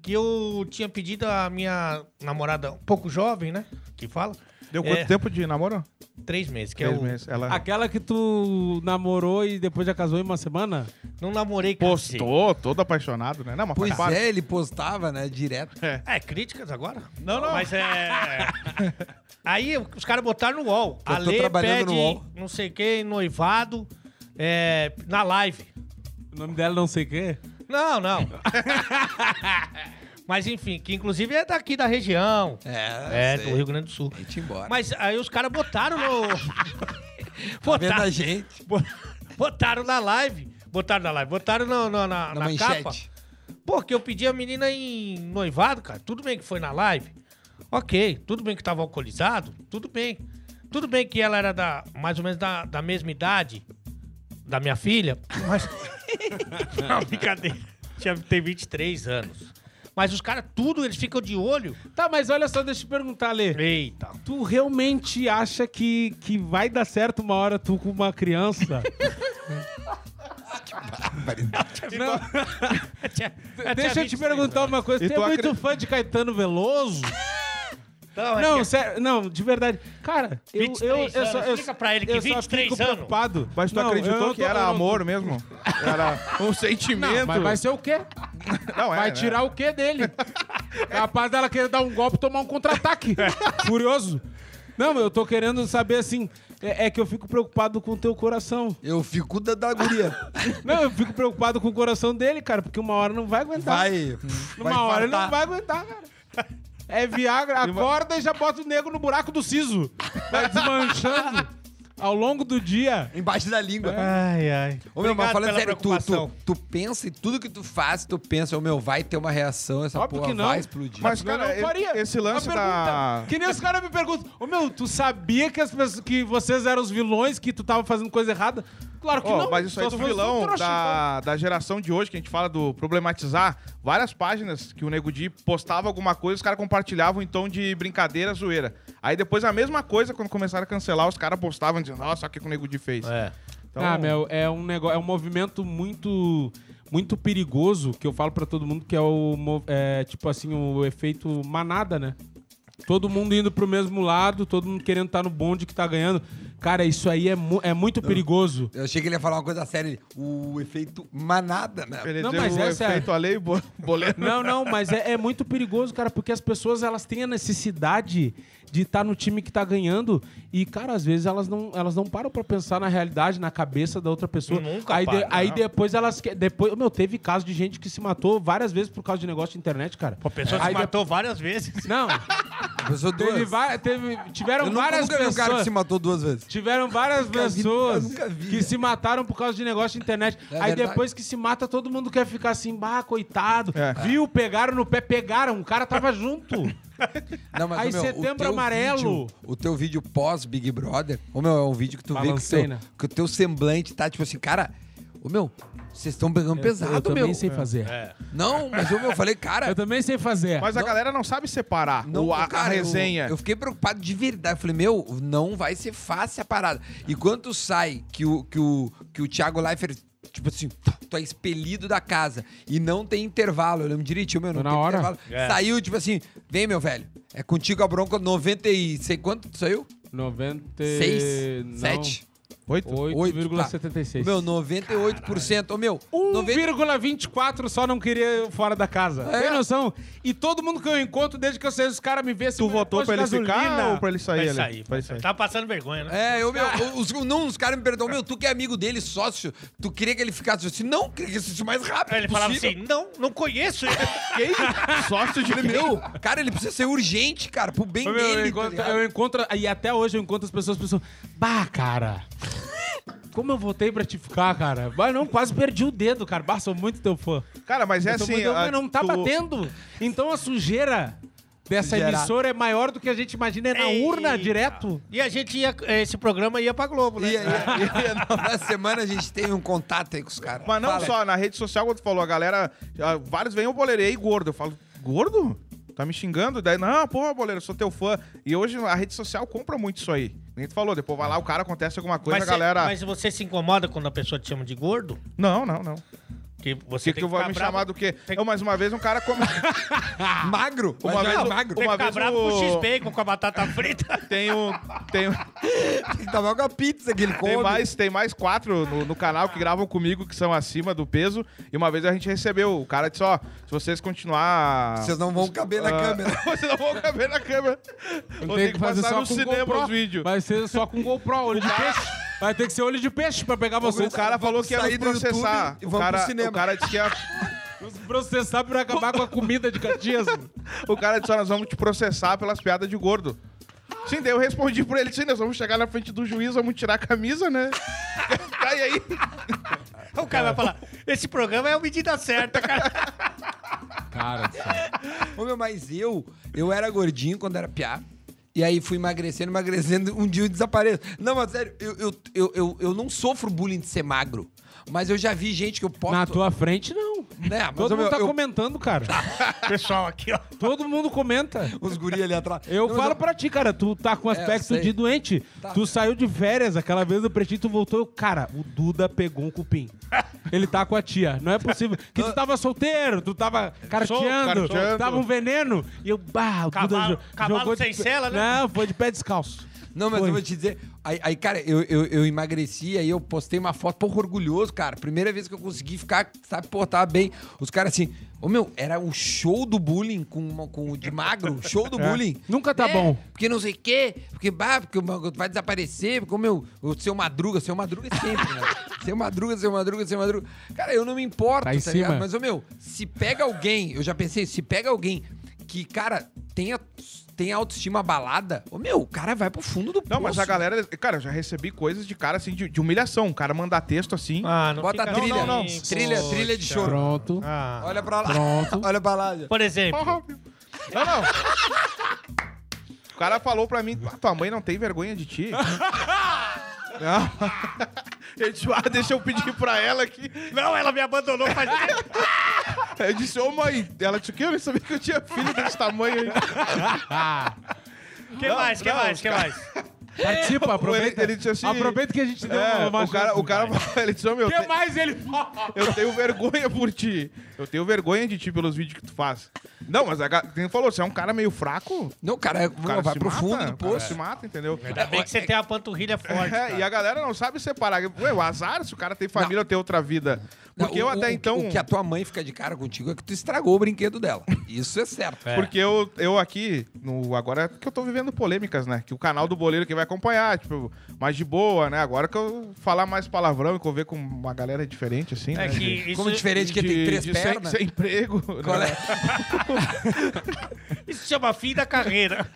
que eu tinha pedido a minha namorada, um pouco jovem, né? Que fala. Deu quanto É. tempo de namoro? Três meses, que Três é o... meses. Ela Aquela que tu namorou e depois já casou em uma semana? Não namorei cacete. postou, todo apaixonado, né? Não, mas Pois é, ele postava, né, direto. É, críticas agora? Não, não. Mas é. Aí os caras botaram no UOL. Eu Ale trabalhando pede no UOL. não sei o que, noivado, é, na live. O nome dela não sei o quê? Não, não. Mas enfim, que inclusive é daqui da região. É, É, sei. do Rio Grande do Sul. A gente embora. Mas aí os caras botaram no. Tá vendo botaram, a gente? bo- botaram na live. Botaram na live. Botaram no- no- na, Na, na capa. manchete. Porque eu pedi a menina em noivado, cara. Tudo bem que foi na live. Ok. Tudo bem que tava alcoolizado. Tudo bem. Tudo bem que ela era da, mais ou menos da, da mesma idade da minha filha. Mas. Não, brincadeira. Tinha, tem 23 anos. Mas os caras, tudo, eles ficam de olho. Tá, mas olha só, deixa eu te perguntar, Lê. Eita. Tu realmente acha que, que vai dar certo uma hora tu com uma criança? Não, deixa eu te perguntar uma coisa. E Tu é tu muito acre- fã de Caetano Veloso? Não, é Não, que- sério, não, de verdade. Cara, eu, 23 eu, eu só. Eu, Explica pra ele que eu só 23 fico anos. preocupado. Mas tu Não, acreditou não que tô- era não- amor mesmo? Era um sentimento. Não, mas vai ser o quê? Não, é, Vai né? tirar o quê dele? Capaz dela querer dar um golpe e tomar um contra-ataque. Furioso. Não, eu tô querendo saber assim. É, é que eu fico preocupado com o teu coração. Eu fico da, da guria. Não, eu fico preocupado com o coração dele, cara, porque uma hora não vai aguentar. Vai. Uma vai hora ele não vai aguentar, cara. É Viagra, acorda e já bota o nego no buraco do siso. Vai desmanchando ao longo do dia. Embaixo da língua. Ai, ai. Ô, meu, mas Obrigado falando pela sério, tu, preocupação. tu, tu pensa em tudo que tu faz, tu pensa, ô meu, vai ter uma reação, essa Óbvio porra que não. vai explodir. Mas, cara, eu não faria. esse lance Uma da... pergunta, Que nem os caras me perguntam, ô meu, tu sabia que, as pessoas, que vocês eram os vilões, que tu tava fazendo coisa errada? Claro que Ó, não. mas isso aí só do se fosse um vilão trouxa, da, da geração de hoje, que a gente fala do problematizar, várias páginas que o Nego Di postava alguma coisa, os caras compartilhavam em tom de brincadeira, zoeira. Aí depois a mesma coisa, quando começaram a cancelar, os caras postavam dizendo, nossa, olha o que o Nego Di fez. É. Então, Ah, meu, é um negócio, é um movimento muito muito perigoso que eu falo pra todo mundo que é o é, tipo assim, o efeito manada, né? Todo mundo indo pro mesmo lado, todo mundo querendo estar no bonde que tá ganhando. Cara, isso aí é, mu- é muito perigoso. Eu achei que ele ia falar uma coisa séria. O efeito manada, né? Ele Não, mas o é sério. efeito a lei bo- boleto. Não, não, mas é, é muito perigoso, cara, porque as pessoas elas têm a necessidade de estar no time que tá ganhando e, cara, às vezes elas não, elas não param pra pensar na realidade, na cabeça da outra pessoa. Nunca aí, de- param, aí não. depois elas depois, meu, teve caso de gente que se matou várias vezes por causa de negócio de internet, cara. A pessoa Aí se de- matou várias vezes. Não, A pessoa teve, duas. teve- tiveram Eu nunca, várias nunca vi um pessoas. cara que se matou duas vezes. Tiveram várias vi, pessoas nunca vi. que se mataram por causa de negócio de internet. É Aí verdade. depois que se mata, todo mundo quer ficar assim, bah, coitado. É. Viu? Pegaram no pé, pegaram. O cara tava junto. Não, mas, Aí, meu, o Setembro Amarelo. vídeo- o teu vídeo pós Big Brother, ô meu, é um vídeo que tu vê que o, Balancei, teu, né? que o teu semblante tá tipo assim, cara, ô meu, vocês estão pegando pesado, eu também meu. sei fazer. Não, mas ô meu, eu falei, cara, Eu também sei fazer. Mas a Não. galera não sabe separar não, o, a, a cara, eu- resenha. Eu, fiquei preocupado de verdade. Eu falei, meu, não vai ser fácil a parada. E quando tu sai que o, que o, que o Thiago Leifert, tipo assim, tu é expelido da casa e não tem intervalo, eu lembro direitinho, meu, não na tem hora. intervalo. É. Saiu, tipo assim, vem, meu velho, é contigo a bronca 90 e sei quanto tu saiu? 90... 6? não, 7? Oito? 8,76. Meu, 98%. Ô, meu, 90... 1,24 só não queria fora da casa. É. Tem noção? E todo mundo que eu encontro, desde que eu sei, os caras me vêem assim, Tu votou pra ele ficar ou pra ele sair? Vai ali? sair, vai sair. Tá passando vergonha, né? É, eu, meu, os, não, os caras me perguntam, meu, tu que é amigo dele, sócio, tu queria que ele ficasse assim? Não, queria que ele fosse mais rápido Aí ele falava possível. assim: não, não conheço ele. Sócio de Meu, cara, ele precisa ser urgente, cara, pro bem Ô, meu, eu, dele. tá encontro, eu encontro- E até hoje eu encontro as pessoas pensando, bah, cara. Como eu votei pra te ficar, cara? Bah, não, quase perdi o dedo, cara. Bah, sou muito teu fã. Cara, mas é Eu assim... muito fã, ah, não tá tu- batendo. Então a sujeira dessa emissora é maior do que a gente imagina. É na urna, direto. E a gente ia. Esse programa ia pra Globo, né? E, aí, na semana a gente teve um contato aí com os caras. Mas não Fala. só, na rede social, quando tu falou, a galera. Vários vêm o boleiro, e aí, gordo. Eu falo, gordo? Tá me xingando? Daí, não, porra, boleiro, eu sou teu fã. E hoje a rede social compra muito isso aí. Nem tu falou, depois vai lá, o cara acontece alguma coisa, mas, a galera. Você, mas você se incomoda quando a pessoa te chama de gordo? Não, não, não. Que você Que que eu vou me bravo- chamar do quê? Tem- Eu, mais uma vez, um cara come. Magro? Uma Mas vez não, o- magro. Tem que Uma ficar vez bravo com o- o X-Bacon, com a batata frita. tem um. Tem, um- Tem que tomar com a pizza que ele come. tem, mais, tem mais quatro no, no canal que gravam comigo que são acima do peso. E uma vez a gente recebeu. O cara disse: ó, se vocês continuar. Vocês não vão caber na Ah, câmera. Vocês não vão caber na câmera. Vou ter que passar no cinema GoPro. os vídeos. Vai ser só com GoPro, olho de peixe. Vai ter que ser olho de peixe pra pegar você. O cara falou que ia YouTube processar. e O cara, cinema. o cara disse que ia. Nos processar pra acabar com a comida de Caxias. O cara disse: ó, nós vamos te processar pelas piadas de gordo. Sim, daí eu respondi pra ele: sim, nós vamos chegar na frente do juiz, vamos tirar a camisa, né? tá, e aí? O cara vai falar: esse programa é a medida certa, cara. Cara, Ô, meu, mas eu, eu era gordinho quando era piá. E aí fui emagrecendo, emagrecendo, um dia eu desapareço. Não, mas sério, eu, eu, eu, eu, não sofro bullying de ser magro. Mas eu já vi gente que eu posso. na tua frente, não. Né, mas Todo mundo tá eu- comentando, cara. Pessoal, aqui, ó. Todo mundo comenta. Os guri ali atrás. Eu Não, mas falo pra ti, cara, tu tá com eu aspecto sei. de doente. Tá. Tu saiu de férias aquela vez do pretinho, tu voltou. Eu, cara, o Duda pegou um cupim. Ele tá com a tia. Não é possível. Que tu tava solteiro, tu tava carteando, carteando. tava um veneno. E eu, bah, o Duda Cavalo- jo- cavalo jogou de sem pé- sela, né? Não, foi de pé descalço. Não, mas Foi. eu vou te dizer. Aí, aí, cara, eu, eu, eu emagreci, aí eu postei uma foto, porra, orgulhoso, cara. Primeira vez que eu consegui ficar, sabe, tava bem. Os caras assim, ô meu, era o show do bullying com, uma- com o de magro, show do É. bullying. Nunca tá É, bom. Porque não sei o quê, porque, bah, porque vai desaparecer, porque meu, o seu madruga, seu madruga é sempre, né? seu madruga, seu madruga, seu madruga. Cara, eu não me importo, Tá tá ligado? Mas, ô meu, se pega alguém, eu já pensei, se pega alguém que, cara, tenha, tenha autoestima abalada, ô meu, o cara vai pro fundo do Não, mas poço. a galera. Cara, eu já recebi coisas de cara assim, de, de humilhação. O cara mandar texto assim. Ah, não Bota a fica trilha, assim, não, não. Trilha, poxa. trilha de choro. Pronto. Ah. Olha pra lá. Pronto. Olha pra lá. já. Por exemplo, Não, não. O cara falou pra mim, "Ah, tua mãe não tem vergonha de ti? Não. Ele disse, ah, deixa eu pedir pra ela aqui. não, ela me abandonou faz tempo. Eu disse, ô mãe, ela disse o quê? Eu nem sabia que eu tinha filho desse tamanho aí. que Não, mais, que não, mais, que mais? Participa, aproveita. ele disse assim- Aproveita que a gente deu É, uma o cara, o cara ele disse, ô meu, O que te- mais ele fala? eu tenho vergonha por ti. Eu tenho vergonha de ti pelos vídeos que tu faz. Não, mas a, ga- quem falou, você é um cara meio fraco, Não, cara, o cara vai se pro mata, fundo o do poço. se mata, entendeu? Ainda bem que você tem a panturrilha forte. É, e a galera não sabe separar. Ué, o azar se o cara tem família ou tem outra vida. Porque Não, eu o- até o- então. O que a tua mãe fica de cara contigo é que tu estragou o brinquedo dela. Isso é certo. É. Porque eu, eu aqui, no, agora que eu tô vivendo polêmicas, né? Que o canal do Boleiro que vai acompanhar, tipo, mais de boa, né? Agora que eu falar mais palavrão e conviver com uma galera diferente, assim, É né? que De- isso, Como diferente que tem três de sem, pernas. sem emprego. Qual né? é? isso chama fim da carreira.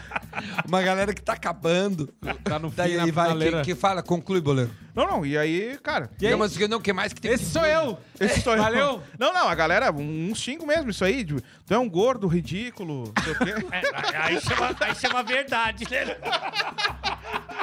Uma galera que tá acabando. Tá no fim, Daí na aí vai, finaleira. que, que fala, conclui, boleiro. Não, não, e aí, cara. E aí? Não, mas o que mais que tem Esse que- sou eu. Esse sou eu. Valeu. Não, não, a galera, um, xingo mesmo, isso aí. de- tu é um gordo, ridículo, não sei o quê. É, aí, chama, aí chama verdade, né?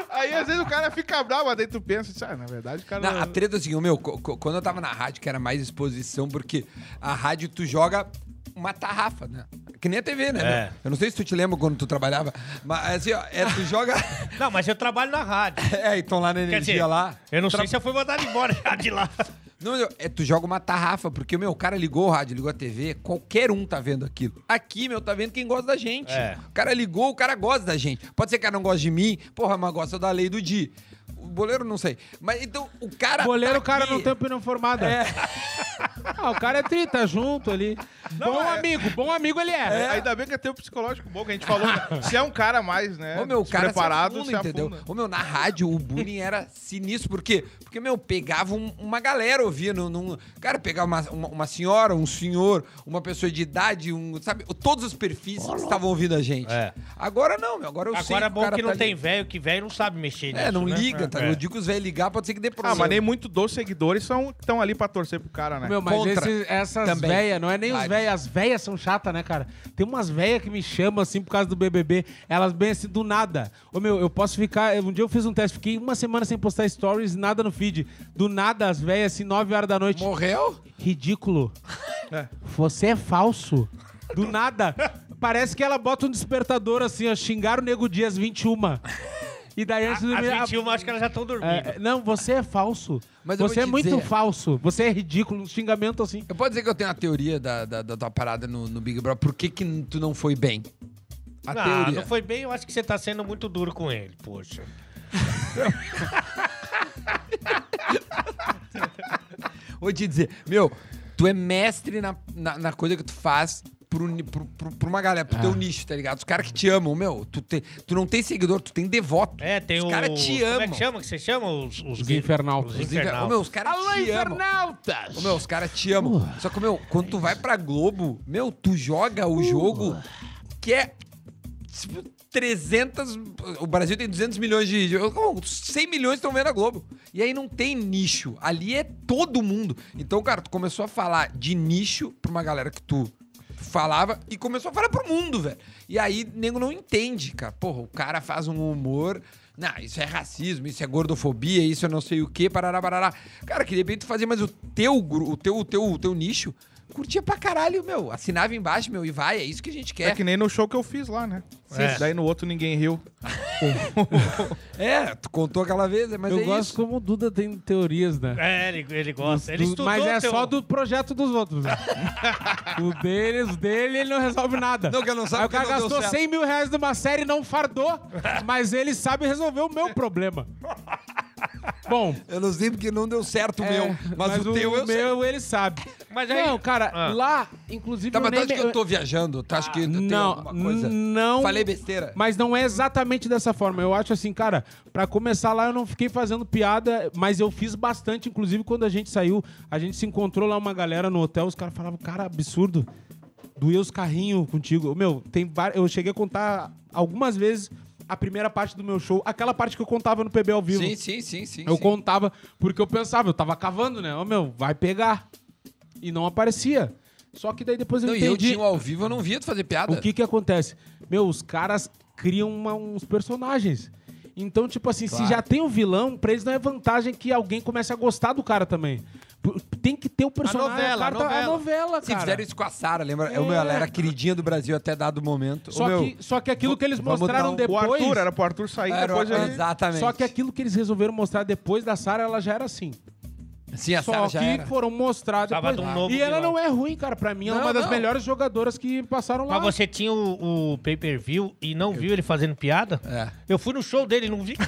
Aí às vezes o cara fica bravo, mas daí tu pensa, ah, na verdade o cara. Não, a treta é assim, o meu, co- co- quando eu tava na rádio, que era mais exposição, porque a rádio tu joga uma tarrafa, né? Que nem a TV, né? É. Eu não sei se tu te lembra quando tu trabalhava, mas assim, ó, é, tu joga. Não, mas eu trabalho na rádio. é, então lá na energia dizer, lá. eu não Tra- sei se eu fui mandado embora já de lá. Não, é, tu joga uma tarrafa, porque, meu, o cara ligou o rádio, ligou a TV, qualquer um tá vendo aquilo. Aqui, meu, tá vendo quem gosta da gente. É. O cara ligou, o cara gosta da gente. Pode ser que o cara não goste de mim, porra, mas gosta da lei do Di. O boleiro, não sei. Mas então, o cara. Goleiro, tá o cara aqui. não tem opinião formada. É. Ah, o cara é 30 junto ali. bom é- amigo, bom amigo ele é. Ainda bem que tem o psicológico bom, que a gente falou. né? Se é um cara mais, né? Ô, meu, o cara preparado, se afunda, entendeu? Ô, meu, na rádio o bullying era sinistro. Por quê? Porque, meu, pegava um- uma galera ouvia. Num, cara, pegava uma, uma, uma senhora, um senhor, uma pessoa de idade, um, sabe? Todos os perfis que estavam ouvindo a gente. É. Agora não, meu. Agora eu sei Agora é o bom cara que não tá tem velho, que velho não sabe mexer nisso, É, não né? liga, É. Eu digo que os velhos ligar, pode ser que dê Ah, problema. mas nem muito dos seguidores são estão ali pra torcer pro cara, né? Meu, mas Contra. esses- essas velhas, não é nem os velhas, as velhas são chatas, né, cara? Tem umas velhas que me chamam assim por causa do BBB, elas bem assim do nada. Ô meu, eu posso ficar, um dia eu fiz um teste, fiquei uma semana sem postar stories, nada no feed. Do nada as velhas assim 9 horas da noite. Morreu? Ridículo. É. Você é falso. Do nada. Parece que ela bota um despertador assim, ó, xingar o Nego Dias 21. E daí antes de As dormir, 21 acho que elas já estão dormindo. é, não, você é falso. Mas eu você é muito dizer- falso. Você é ridículo. Um xingamento assim. Eu posso dizer que eu tenho uma teoria da, da, da tua parada no, no Big Brother. Por que, que tu não foi bem? A Ah, teoria. não foi bem, eu acho que você tá sendo muito duro com ele, poxa. Vou te dizer, meu, tu é mestre na, na, na coisa que tu faz pro, pro, pro, pra uma galera, pro teu nicho, tá ligado? Os caras que te amam, meu, tu, te, tu não tem seguidor, tu tem devoto. É, tem Os o... caras te Como é amam. que chama? Que você chama? Os, os, Os infernautas. Os Os infer- infernautas. Ô, meu, os caras Alô, te amam. infernautas! Ô, meu, os caras te amam. Só que, meu, quando tu vai pra Globo, meu, tu joga o jogo que é tipo, 300... O Brasil tem 200 milhões de... de- como 100 milhões estão vendo a Globo. E aí não tem nicho. Ali é todo mundo. Então, cara, tu começou a falar de nicho pra uma galera que tu falava e começou a falar pro mundo, velho. E aí, nego não entende, cara. Porra, o cara faz um humor... Não, isso é racismo, isso é gordofobia, isso é não sei o quê, parará, parará. Cara, que de repente tu fazia, mas o teu, o teu, o teu, o teu nicho curtia pra caralho, meu. Assinava embaixo, meu, e vai, é isso que a gente É quer. que nem no show que eu fiz lá, né? É. Daí no outro ninguém riu. É, tu contou aquela vez, mas eu é gosto isso. como o Duda tem teorias, né? É, ele, ele gosta. Ele Do- estudou mas é teu- só do projeto dos outros. né? o dele, os dele, ele não resolve nada. Não, que eu não sabe Aí o que cara gastou certo. 100 mil reais numa série e não fardou, mas ele sabe resolver o meu problema. Bom, Eu não sei porque não deu certo o é, meu, mas, o, teu eu sei. meu ele sabe. Mas aí- Não, cara, Ah. lá, inclusive. Tá, mas tu acha que eu tô viajando? Tu acha que tem não, alguma coisa? não. Falei besteira? Mas não é exatamente dessa forma. Eu acho assim, cara, pra começar lá eu não fiquei fazendo piada, mas eu fiz bastante. Inclusive, quando a gente saiu, a gente se encontrou lá uma galera no hotel, os caras falavam, cara, absurdo. Doeu os carrinhos contigo. Meu, tem eu cheguei a contar algumas vezes a primeira parte do meu show, aquela parte que eu contava no PB ao vivo. Sim, sim, sim, sim. Eu sim. contava, porque eu pensava, eu tava cavando, né? Ô, meu, vai pegar. E não aparecia. Só que daí depois eu Não, e eu entendi. tinha ao vivo, eu não via tu fazer piada. O que que acontece? Meu, os caras criam uma- uns personagens. Então, tipo assim, Claro. se já tem o vilão, pra eles não é vantagem que alguém comece a gostar do cara também. Tem que ter o personagem. novela, o cara a tá- novela. a novela, Se fizeram isso com a Sara, lembra? É. O meu, ela era a queridinha do Brasil até dado momento. Só, meu, que, só que aquilo que eles mostraram um- O depois... Arthur, era pro Arthur sair era- depois ele... Exatamente. Só que aquilo que eles resolveram mostrar depois da Sarah, ela já era assim. Sim, a Só Sara que já era. foram mostrar Tava depois. de um e ela vilão. não é ruim, cara. Pra mim, ela é Não, uma das não. melhores jogadoras que passaram lá. Mas você tinha o, o pay-per-view e não viu ele fazendo piada? É. Eu fui no show dele e não vi.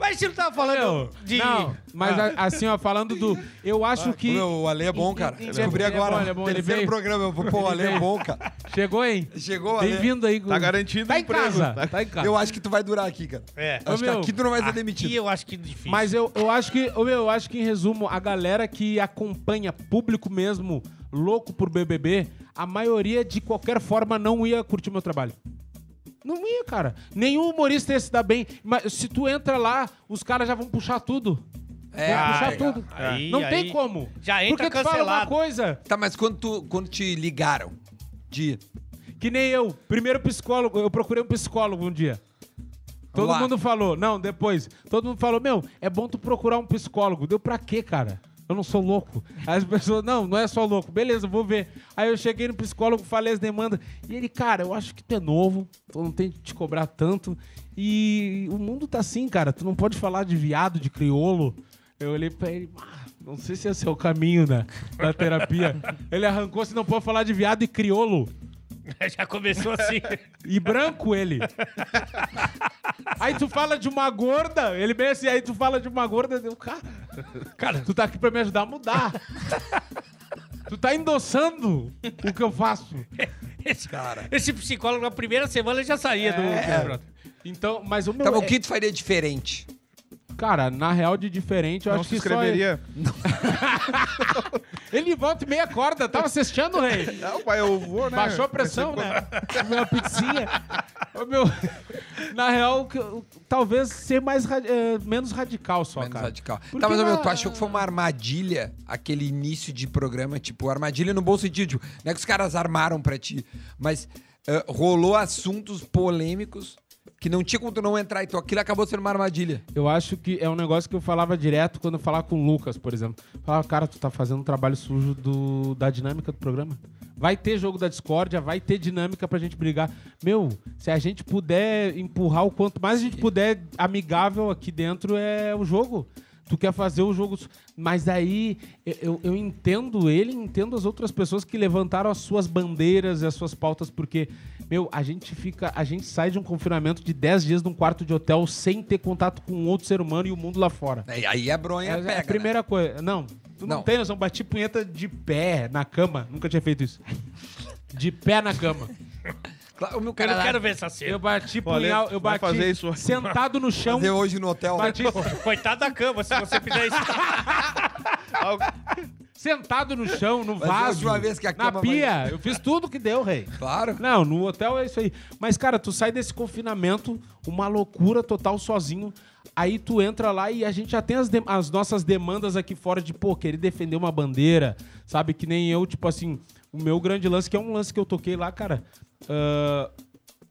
Mas você não tava falando de... Não, mas Ah. a- assim, ó, falando do... Eu acho que... Ô, meu, o Ale é bom, cara. É Descobri ele é agora. bom, é bom, ele terceiro veio. programa. Eu vou, pô, o Ale é bom, cara. Chegou, hein? Chegou Ale. Bem-vindo aí. Tá garantido Tá o em emprego. casa. Tá- Tá em casa. Eu acho que tu vai durar aqui, cara. É. Acho Ô, que meu, aqui tu não vai ser Aqui demitido. eu acho que difícil. Mas eu, eu acho que, ô, meu, eu acho que em resumo, a galera que acompanha público mesmo, louco por BBB, a maioria de qualquer forma não ia curtir meu trabalho. Não ia, cara. Nenhum humorista ia se dar bem. Mas se tu entra lá, os caras já vão puxar tudo. É, vão puxar ah, tudo. aí- não aí tem como. já entra Porque tu fala uma coisa Tá, mas quando, tu, quando te ligaram de... que nem eu. Primeiro psicólogo, eu procurei um psicólogo um dia. Todo Lá. mundo falou, não, depois. Todo mundo falou, meu, é bom tu procurar um psicólogo. Deu pra quê, cara? Eu não sou louco. As pessoas, não, não é só louco. Beleza, vou ver. Aí eu cheguei no psicólogo, falei as demandas. E ele, cara, eu acho que tu é novo, tu não tem que te cobrar tanto. E o mundo tá assim, cara. Tu não pode falar de viado, de criolo. Eu olhei pra ele, ah, não sei se esse é o caminho da, da terapia. Ele arrancou, se não pode falar de viado e criolo. Já começou assim. E branco ele. aí tu fala de uma gorda, ele bem assim, aí tu fala de uma gorda, eu, cara, cara, tu tá aqui pra me ajudar a mudar. tu tá endossando o que eu faço. Esse, esse psicólogo na primeira semana já saía do... do- Então, mas o meu. Mas o é- que tu faria diferente? Cara, na real, de diferente, eu Não acho se que inscreveria. só. Ele volta e meia corda, tava assistindo, rei. Não, pai, eu vou, né? Baixou a pressão, né? Comeu uma pizzinha. Ô, meu, na real, talvez ser mais ra- é, menos radical só, Menos cara. radical. Porque Tá, mas ô, meu, tu na- achou que foi uma armadilha aquele início de programa? Tipo, armadilha no bom sentido. tipo, Não é que os caras armaram pra ti, mas eh, rolou assuntos polêmicos que não tinha como tu não entrar. Então aquilo acabou sendo uma armadilha. Eu acho que é um negócio que eu falava direto quando eu falava com o Lucas, por exemplo. Falava, cara, tu tá fazendo um trabalho sujo do, da dinâmica do programa. Vai ter jogo da discórdia, vai ter dinâmica pra gente brigar. Meu, se a gente puder empurrar o quanto mais a gente puder amigável aqui dentro é o jogo. Tu quer fazer o jogo. Mas aí eu, eu- entendo ele, entendo as outras pessoas que levantaram as suas bandeiras e as suas pautas, porque, meu, a gente fica. A gente sai de um confinamento de 10 dias num quarto de hotel sem ter contato com outro ser humano e o mundo lá fora. Aí, aí a bronha É, pega. é a primeira coisa. Não, tu não, Não. tem noção. Bati punheta de pé na cama. Nunca tinha feito isso. De pé na cama. Claro, meu Eu não quero ver essa cena. Eu bati Olha, punhal, eu vai bati fazer isso hoje. sentado no chão. fazer hoje no hotel. Bati Coitado da cama, se você fizer isso. sentado no chão, no a vaso. última vez que a na cama pia. Eu fiz tudo que deu, rei. Claro. Não, no hotel é isso aí. Mas, cara, tu sai desse confinamento, uma loucura total sozinho. Aí tu entra lá e a gente já tem as, de- as nossas demandas aqui fora de, pô, querer defender uma bandeira, sabe? Que nem eu, tipo assim, o meu grande lance, que é um lance que eu toquei lá, cara. Ah,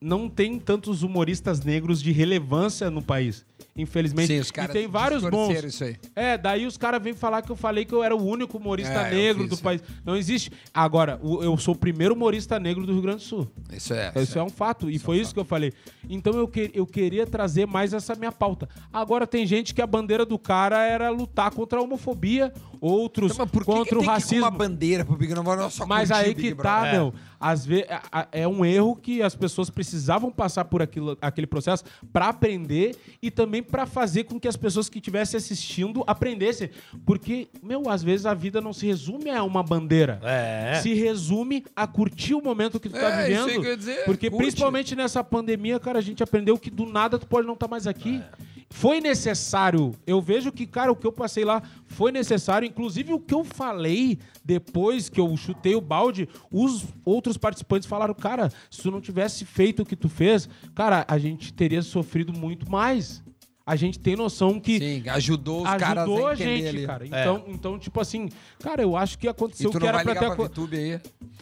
não tem tantos humoristas negros de relevância no país, infelizmente. Sim, os caras e tem vários bons. isso aí. É, daí os caras vêm falar que eu falei que eu era o único humorista É, negro do isso. país. Não existe. Agora, eu sou o primeiro humorista negro do Rio Grande do Sul. Isso é. Isso é um fato. E foi isso que eu falei. Então eu, que- eu queria trazer mais essa minha pauta. Agora tem gente que a bandeira do cara era lutar contra a homofobia, outros Então, mas por que contra o racismo. uma bandeira pro Big Brother? Só Mas aí que tá, meu. Às vezes é um erro que as pessoas precisavam passar por aquilo, aquele processo pra aprender e também pra fazer com que as pessoas que estivessem assistindo aprendessem. Porque, meu, às vezes a vida não se resume a uma bandeira. É. Se resume a curtir o momento que tu tá É, isso vivendo. aí que eu ia dizer, porque curte. principalmente nessa pandemia, cara, a gente aprendeu que do nada tu pode não estar mais aqui. É. Foi necessário. Eu vejo que, cara, o que eu passei lá foi necessário. Inclusive, o que eu falei depois que eu chutei o balde, os outros participantes falaram, cara, se tu não tivesse feito o que tu fez, cara, a gente teria sofrido muito mais. A gente tem noção que Sim, ajudou os caras ajudou a a gente, ali. cara. Então, então, tipo assim, cara, eu acho que aconteceu o tu que não era vai pra ter... pra aco- VTube aí?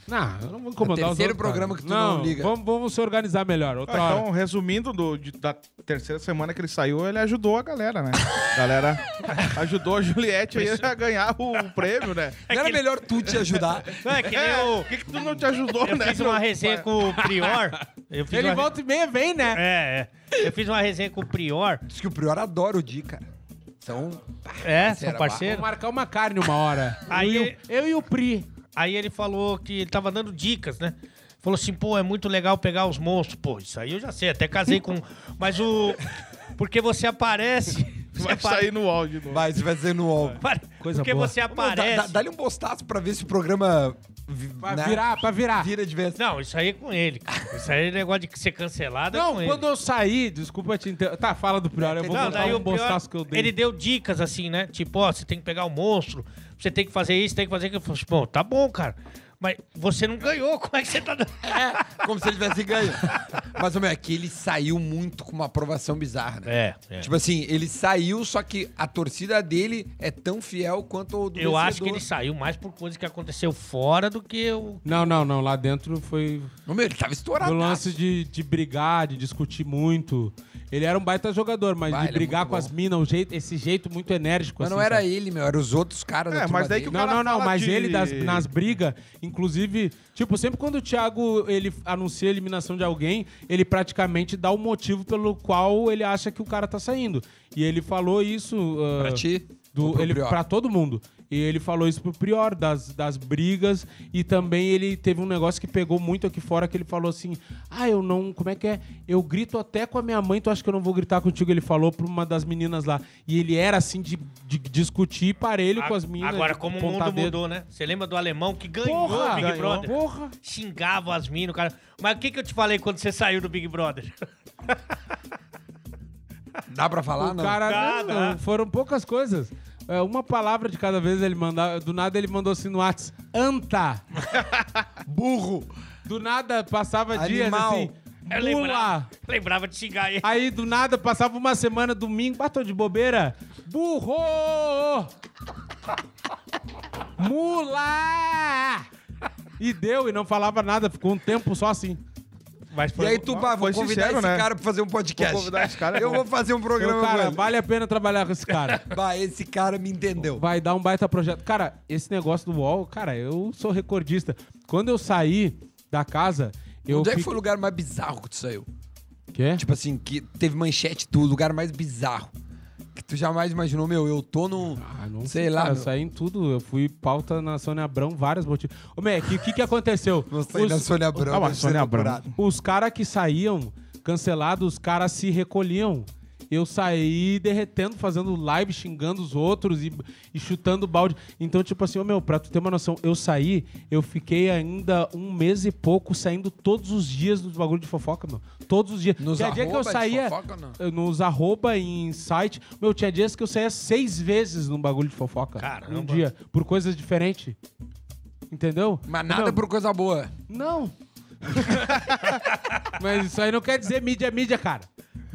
Não, eu não vou incomodar É o os terceiro outros, programa cara. que tu não liga. Vamos, vamos se organizar melhor. Outra Ah, hora. então, resumindo, do- de- da terceira semana que ele saiu, ele ajudou a galera, né? A galera ajudou a Juliette aí a ganhar o prêmio, né? Não era melhor tu te ajudar? Não, é que É, o... Por que, que tu não te ajudou, Eu né? fiz uma resenha com o Prior. Eu fiz Ele uma... volta e meia vem, né? É, é. Eu fiz uma resenha com o Prior. Diz que o Prior adora o Di, cara. São... É, são parceiros. Vamos marcar uma carne uma hora. Aí- eu, e o- eu e o Pri. Aí ele falou que ele tava dando dicas, né? Falou assim, pô, é muito legal pegar os monstros. Pô, isso aí eu já sei, até casei com. Mas o. Porque você aparece. Você Vai apare- sair no áudio. No... Vai, você vai dizer no. Pare- Coisa Porque boa. você aparece. dá- Dá-lhe um bostaço pra ver se o programa... Pra né, virar, pra virar. Vira de vez. Não, isso aí é com ele, cara. Isso aí é negócio de ser cancelado. é Não, com quando ele. eu saí, desculpa te inter... Tá, fala do Prior, eu vou Não, daí um o Prior, bostaço que eu dei. Ele deu dicas assim, né? Tipo, ó, você tem que pegar o monstro, você tem que fazer isso, tem que fazer aquilo. Eu falei, Bom, tá bom, cara. Mas você não ganhou, como é que você tá dando? Como se ele tivesse ganho. Mas, o meu, é que ele saiu muito com uma aprovação bizarra, né? É, é. Tipo assim, ele saiu, só que a torcida dele é tão fiel quanto o do Eu acho que vencedor. ele saiu mais por coisa que aconteceu fora do que o. Não, não, não. Lá dentro foi meu, ele tava estourado. o lance de, de brigar, de discutir muito. Ele era um baita jogador, mas Vai, de ele é brigar muito com as bom. minas, o jeito, esse jeito muito enérgico. Mas não assim, era sabe? ele, meu, eram os outros caras É, da turma mas daí que dele. o Não, cara não, não, fala mas de- ele das- nas brigas, inclusive, tipo, sempre quando o Thiago ele anuncia a eliminação de alguém, ele praticamente dá o motivo pelo qual ele acha que o cara tá saindo. E ele falou isso. ah, Pra ti? Do, pro ele, pra todo mundo. E ele falou isso pro Prior, das, das brigas. E também ele teve um negócio que pegou muito aqui fora, que ele falou assim: Ah, eu não. Como é que é? Eu grito até com a minha mãe, tu acha que eu não vou gritar contigo? Ele falou pra uma das meninas lá. E ele era assim de, de discutir parelho com as meninas. Agora, de como o mundo dedo. mudou, né? Você lembra do alemão que ganhou Porra, o Big ganhou. Brother? Porra. Xingava as minas, cara. Mas o que, que eu te falei quando você saiu do Big Brother? Dá pra falar, o não? cara, Dá, não, dá. foram poucas coisas. É, uma palavra de cada vez ele mandava. Do nada ele mandou assim no WhatsApp: Anta. Burro. Do nada passava dias Animal. assim. Eu Mula. lembrava, lembrava de xingar ele. Aí do nada passava uma semana, domingo, bateu de bobeira. Burro! Mula! E deu, e não falava nada, ficou um tempo só assim. Mas E aí tu, pá, vou Foi convidar sincero, esse né? cara pra fazer um podcast. Vou convidar esse cara, Eu pô. vou fazer um programa com cara, ele. vale a pena trabalhar com esse cara. Bah, esse cara me entendeu. Vai dar um baita projeto. Cara, esse negócio do UOL, cara, eu sou recordista. Quando eu saí da casa, eu. Onde é que foi o lugar mais bizarro que tu saiu? Quê? Tipo assim, que teve manchete tudo, lugar mais bizarro. Que tu jamais imaginou, meu, eu tô no. Ah, não sei lá. Cara, eu saí em tudo. Eu fui pauta na Sônia Abrão, várias motivos. Ô, Mac, o que, que aconteceu? Não sei na Sônia Abrão. Ser Sônia Abrão. Os caras que saíam cancelados, os caras se recolhiam. Eu saí derretendo, fazendo live, xingando os outros e, e chutando balde. Então, tipo assim, ô meu, pra tu ter uma noção, eu saí, eu fiquei ainda um mês e pouco saindo todos os dias dos bagulho de fofoca, meu. Todos os dias. Nos tinha dia que eu saía. fofoca eh, Nos arroba em site. Meu, tinha dias que eu saía seis vezes num bagulho de fofoca. Caramba. Um dia. Por coisas diferentes. Entendeu? Mas nada Meu, por coisa boa. não. Mas isso aí não quer dizer mídia, mídia, cara.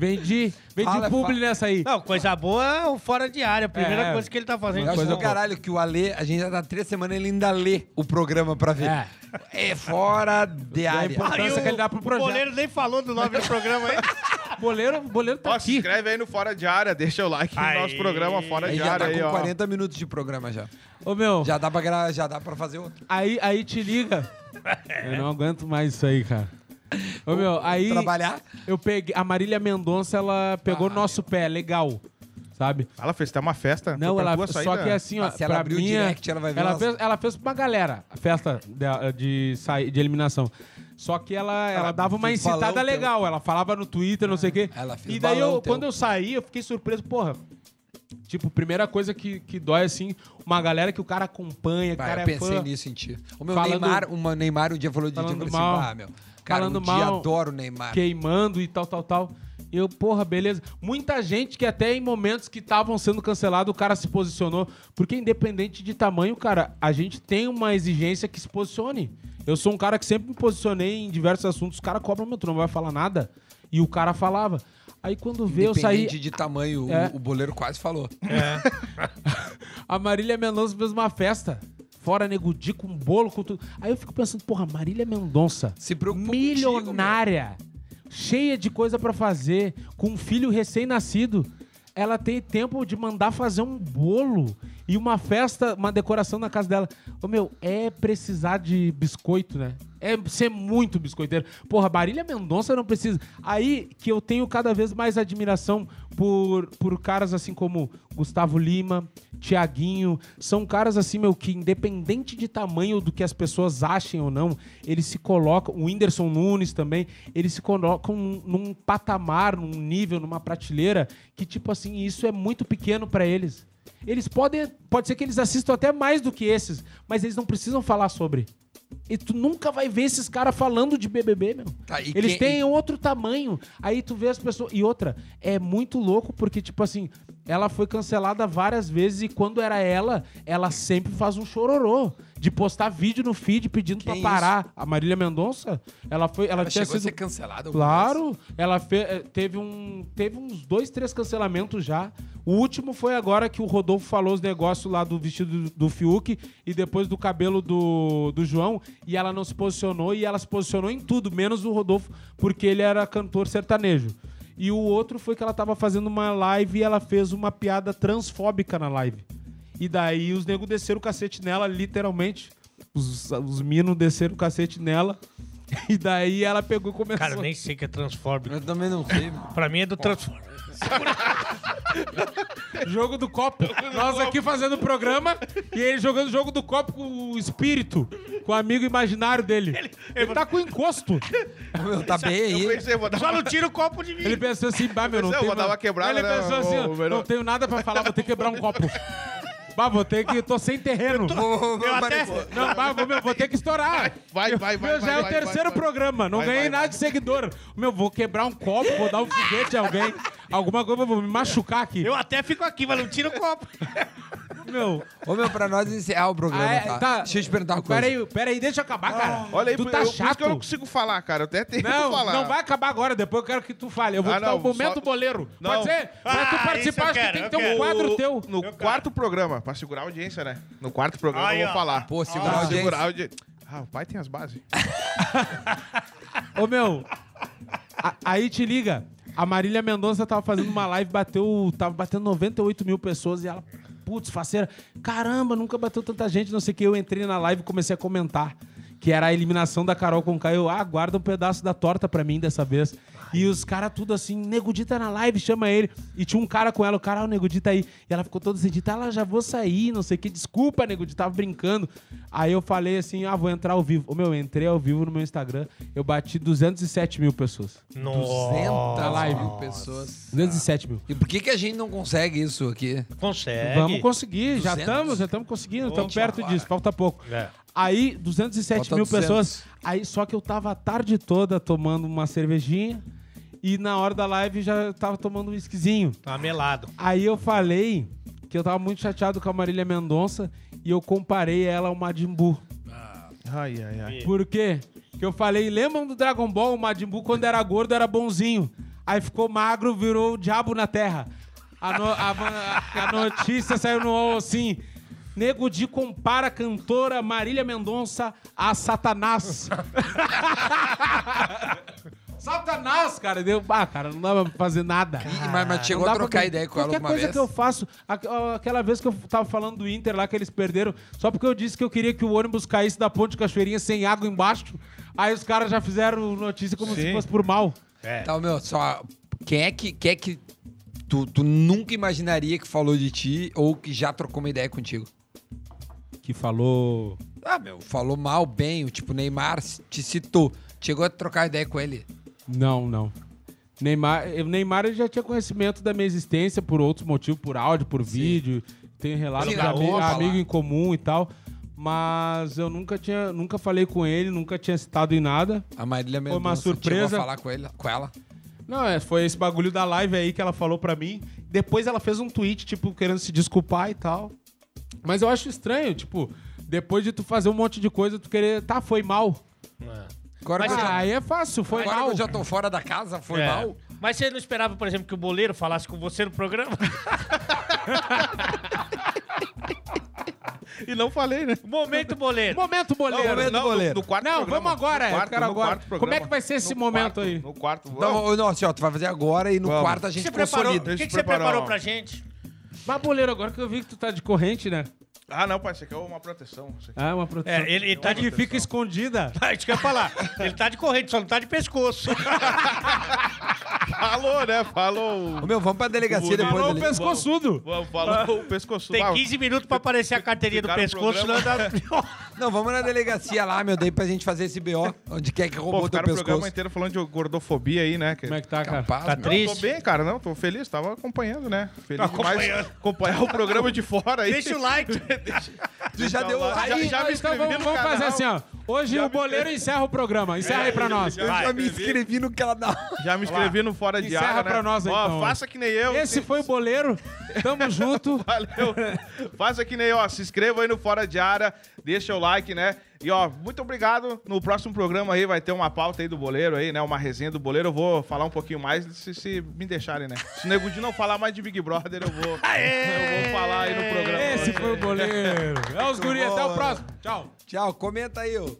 Vendi, vendi Fala, publi fala. nessa aí. Não, coisa boa é o fora de área. A primeira É. coisa que ele tá fazendo. Eu acho Coisa do caralho que o Ale, a gente já tá três semanas, ele ainda lê o programa pra ver. É. É, fora de área. Aí Importância o, que ele dá pro o projeto. boleiro nem falou do nome do programa aí. Boleiro, boleiro tá Ó, se aqui. inscreve aí no Fora de Área, deixa o like Aí. no nosso programa Fora Aí de já Área tá aí, com ó. 40 minutos de programa já. Ô, meu, Já dá pra, já dá pra fazer outro. aí, aí te liga. Eu não aguento mais isso aí, cara. Ô, meu, aí Trabalhar? eu peguei... A Marília Mendonça, ela pegou Ah, no nosso pé, legal. Sabe? Ela fez até uma festa. Não, foi pra ela tua só saída. que assim, ó, Ah, se ela pra abrir o minha, direct, ela vai ver ela umas- fez, ela fez pra uma galera a festa de, de, sair, de eliminação. Só que ela, ela, Ela dava uma fez incitada balão, legal. Ela falava no Twitter, não sei o quê. Ela fez e daí, balão, eu, teu. quando eu saí, eu fiquei surpreso. Porra, tipo, primeira coisa que, que dói, assim, uma galera que o cara acompanha, que o Vai, cara eu é pensei fã. nisso em ti. O meu Falando- Neymar, uma Neymar um dia falou de ti, eu Falando falei assim, mal. ah, meu. Cara, Falando um mal. adoro o Neymar. queimando e tal, tal, tal. Eu, porra, beleza. Muita gente que até em momentos que estavam sendo cancelados, o cara se posicionou. Porque independente de tamanho, cara, a gente tem uma exigência que se posicione. Eu sou um cara que sempre me posicionei em diversos assuntos. Os caras cobram meu, tu não vai falar nada. E o cara falava. Aí quando vê, eu saí. De tamanho, o- É. o, boleiro quase falou. A Marília Mendonça fez uma festa. Fora Negudi com bolo, com tudo. Aí eu fico pensando, porra, Marília Mendonça. Se preocupou milionária, cheia de coisa pra fazer, com um filho recém-nascido. Ela tem tempo de mandar fazer um bolo e uma festa, uma decoração na casa dela. Ô meu, é precisar de biscoito, né? É ser muito biscoiteiro. Porra, Marília Mendonça não precisa. Aí que eu tenho cada vez mais admiração por, por caras assim como Gustavo Lima, Tiaguinho. São caras assim, meu, que independente de tamanho do que as pessoas achem ou não, eles se colocam. O Whindersson Nunes também, eles se colocam num, num patamar, num nível, numa prateleira que, tipo assim, isso é muito pequeno pra eles. Eles podem. Pode ser que eles assistam até mais do que esses, mas eles não precisam falar sobre. E tu nunca vai ver esses caras falando de BBB, meu. Tá, Eles quem- têm outro tamanho. Aí tu vê as pessoas. E outra, é muito louco porque, tipo assim, ela foi cancelada várias vezes e quando era ela, ela sempre faz um chororô. De postar vídeo no feed pedindo pra Quem parar. A Marília Mendonça, ela foi. Ela, Ela tinha chegou a sido. ser cancelada alguma vez? Claro, ela fe- eh, teve um teve uns dois, três cancelamentos já. O último foi agora que o Rodolfo falou os negócios lá do vestido do, do Fiuk e depois do cabelo do, do João e ela não se posicionou e ela se posicionou em tudo, menos o Rodolfo, porque ele era cantor sertanejo. E o outro foi que ela tava fazendo uma live e ela fez uma piada transfóbica na live. E daí os negros desceram o cacete nela, literalmente. Os, os minos desceram o cacete nela. E daí ela pegou e começou. Cara, eu nem sei que é Transform. Eu também não sei. Pra mim é do Transform. Jogo do copo. Nós aqui fazendo o programa e ele jogando o jogo do copo com o espírito, com o amigo imaginário dele. Ele, tá com encosto. Meu, tá bem Eu aí. pensei, vou dar Só uma... não tira o copo de mim. Ele pensou assim, bah, meu, não Pensei, eu tem vou dar mais- uma quebrada, Ele né, pensou assim, ô, ó, Verão? não tenho nada pra falar, vou ter que quebrar um copo. Bah, vou ter que... Tô sem terreno. Vou- vou Eu até-. Não, bah, vou, meu, vou ter que estourar. Vai, vai, vai. Meu, já vai, é o vai, terceiro vai, vai. programa. Não Vai, ganhei vai, nada vai. de seguidor. Meu, vou quebrar um copo, vou dar um foguete a alguém. Alguma coisa, vou me machucar aqui. Eu até fico aqui, mas não tira o copo. Meu, Ô, meu, pra nós encerrar o programa, ah, é, tá? tá. Deixa eu te perguntar uma coisa. Peraí, peraí, deixa eu acabar, cara. Olha aí, tu tá eu, por isso chato. que eu não consigo falar, cara. Eu até tenho que Não, falar. não vai acabar agora, depois eu quero que tu fale. Eu vou Ah, te dar o momento só- boleiro. Não. Pode ser? Pra Ah, tu isso participar, eu acho que quero, tem que eu ter um quero. quadro teu. No quarto programa, pra segurar a audiência, né? No quarto programa eu vou ó. falar. Pô, segurar Pra a audiência. segurar a audiência. Ah, o pai tem as bases. Ô, meu, a- aí te liga. A Marília Mendonça tava fazendo uma live, bateu, tava batendo 98 mil pessoas e ela, putz, faceira, caramba, nunca bateu tanta gente, não sei o que. Eu entrei na live e comecei a comentar que era a eliminação da Carol com Eu, ah, guarda um pedaço da torta pra mim dessa vez. E os caras tudo assim, Negudita na live, chama ele. E tinha um cara com ela, o cara, ah, o Negudita aí. E ela ficou toda sentida, ela já vou sair, não sei o que. Desculpa, Negudita, tava brincando. Aí eu falei assim, ah, vou entrar ao vivo. Ô, meu, eu entrei ao vivo no meu Instagram, eu bati 207 mil pessoas. 200 Tá live. mil pessoas. 207 mil. E por que, que a gente não consegue isso aqui? Consegue. Vamos conseguir, já 200? estamos, já estamos conseguindo, estamos perto agora. disso, falta pouco. É. Aí, 207 Falta mil 200. pessoas. Aí, só que eu tava a tarde toda tomando uma cervejinha e na hora da live já tava tomando um whiskyzinho. Tá melado. Aí eu falei que eu tava muito chateado com a Marília Mendonça e eu comparei ela ao Majin Buu. Ai, ai, ai. Por quê? Que eu falei, lembram do Dragon Ball? O Majin Buu, quando era gordo, era bonzinho. Aí ficou magro, virou o diabo na terra. A, no- a- a- a notícia saiu no UOL assim... Nego de compara a cantora Marília Mendonça a Satanás. Satanás, cara. Deu, ah, cara, não dá pra fazer nada. Ih, mas, mas chegou a trocar ideia com ela Qualquer alguma coisa vez? que eu faço, aqu- aquela vez que eu tava falando do Inter lá, que eles perderam, só porque eu disse que eu queria que o ônibus caísse da ponte de Cachoeirinha sem água embaixo, aí os caras já fizeram notícia como se Sim. fosse por mal. É. Tá, meu, só. Quem é que, quem é que tu, tu nunca imaginaria que falou de ti ou que já trocou uma ideia contigo? Que falou... Ah, meu, falou mal, bem, o tipo, Neymar te citou. Chegou a trocar ideia com ele. Não, não. Neymar, o Neymar ele já tinha conhecimento da minha existência por outros motivos, por áudio, por vídeo, tem relato Sim, de na ami- Copa lá. amigo em comum e tal. Mas eu nunca tinha, nunca falei com ele, nunca tinha citado em nada. A Marília Foi Mendonça uma chegou surpresa. a falar com, ele, com ela. Não, é, foi esse bagulho da live aí que ela falou pra mim. Depois ela fez um tweet, tipo, querendo se desculpar e tal. Mas eu acho estranho, tipo, depois de tu fazer um monte de coisa, tu querer. Tá, foi mal. Agora, que, eu Ah, aí é fácil, foi agora que mal. eu já tô fora da casa, foi É. mal. Mas você não esperava, por exemplo, que o boleiro falasse com você no programa? E não falei, né? Momento boleiro. Momento boleiro. momento Não, boleiro. No, no quarto Não, programa. vamos agora, No eu quarto, quero no agora. quarto Como é que vai ser esse No momento quarto, aí? No quarto. Então, ô, não, assim, ó, tu vai fazer agora e no Vamos. quarto a O que gente você preparou, consolida. o que Deixa que eu você preparar preparou uma. pra gente? Mas, boleiro, agora que eu vi que tu tá de corrente, né? Ah, não, pai, isso aqui é uma proteção. Ah, uma proteção. É, ele, ele tá de... que fica escondida. Ah, Isso que eu ia falar. Ele tá de corrente, só não tá de pescoço. Falou, né? Falou. Ô, meu, vamos pra delegacia depois Falou o pescoçudo. Falou, falou o pescoço. Tem Ah, 15 minutos pra aparecer a carteirinha do pescoço, senão programa. dá... Não, vamos na delegacia lá, meu, daí pra gente fazer esse BO, onde quer que Pô, roubou teu ficaram o programa pescoço. inteiro falando de gordofobia aí, né? Que... Como é que tá, cara? Capaz, Tá meu. triste? Tô bem, cara, não, tô feliz, tava acompanhando, né? Feliz Tá acompanhando. demais acompanhar o programa de fora aí. Deixa o like. Tu já deu o like? Já- Aí, já me então vamos, no vamos fazer assim, ó. Hoje Já o me boleiro encerra o programa. Encerra aí pra nós. Eu Vai, já me inscrevi no canal. Já me inscrevi no Fora de Encerra Área, né? pra nós aí, Ó, então, faça que nem eu. Esse foi o boleiro. Tamo junto. Valeu. Faça que nem, ó, se inscreva aí no Fora de Área, deixa o like, né? E, ó, muito obrigado. No próximo programa aí vai ter uma pauta aí do boleiro aí, né? Uma resenha do boleiro. Eu vou falar um pouquinho mais se, se me deixarem, né? Se o Nego Di não falar mais de Big Brother, eu vou, eu vou falar aí no programa. Esse foi o boleiro. É os guri. Até o próximo. Tchau. Tchau, comenta aí, ô.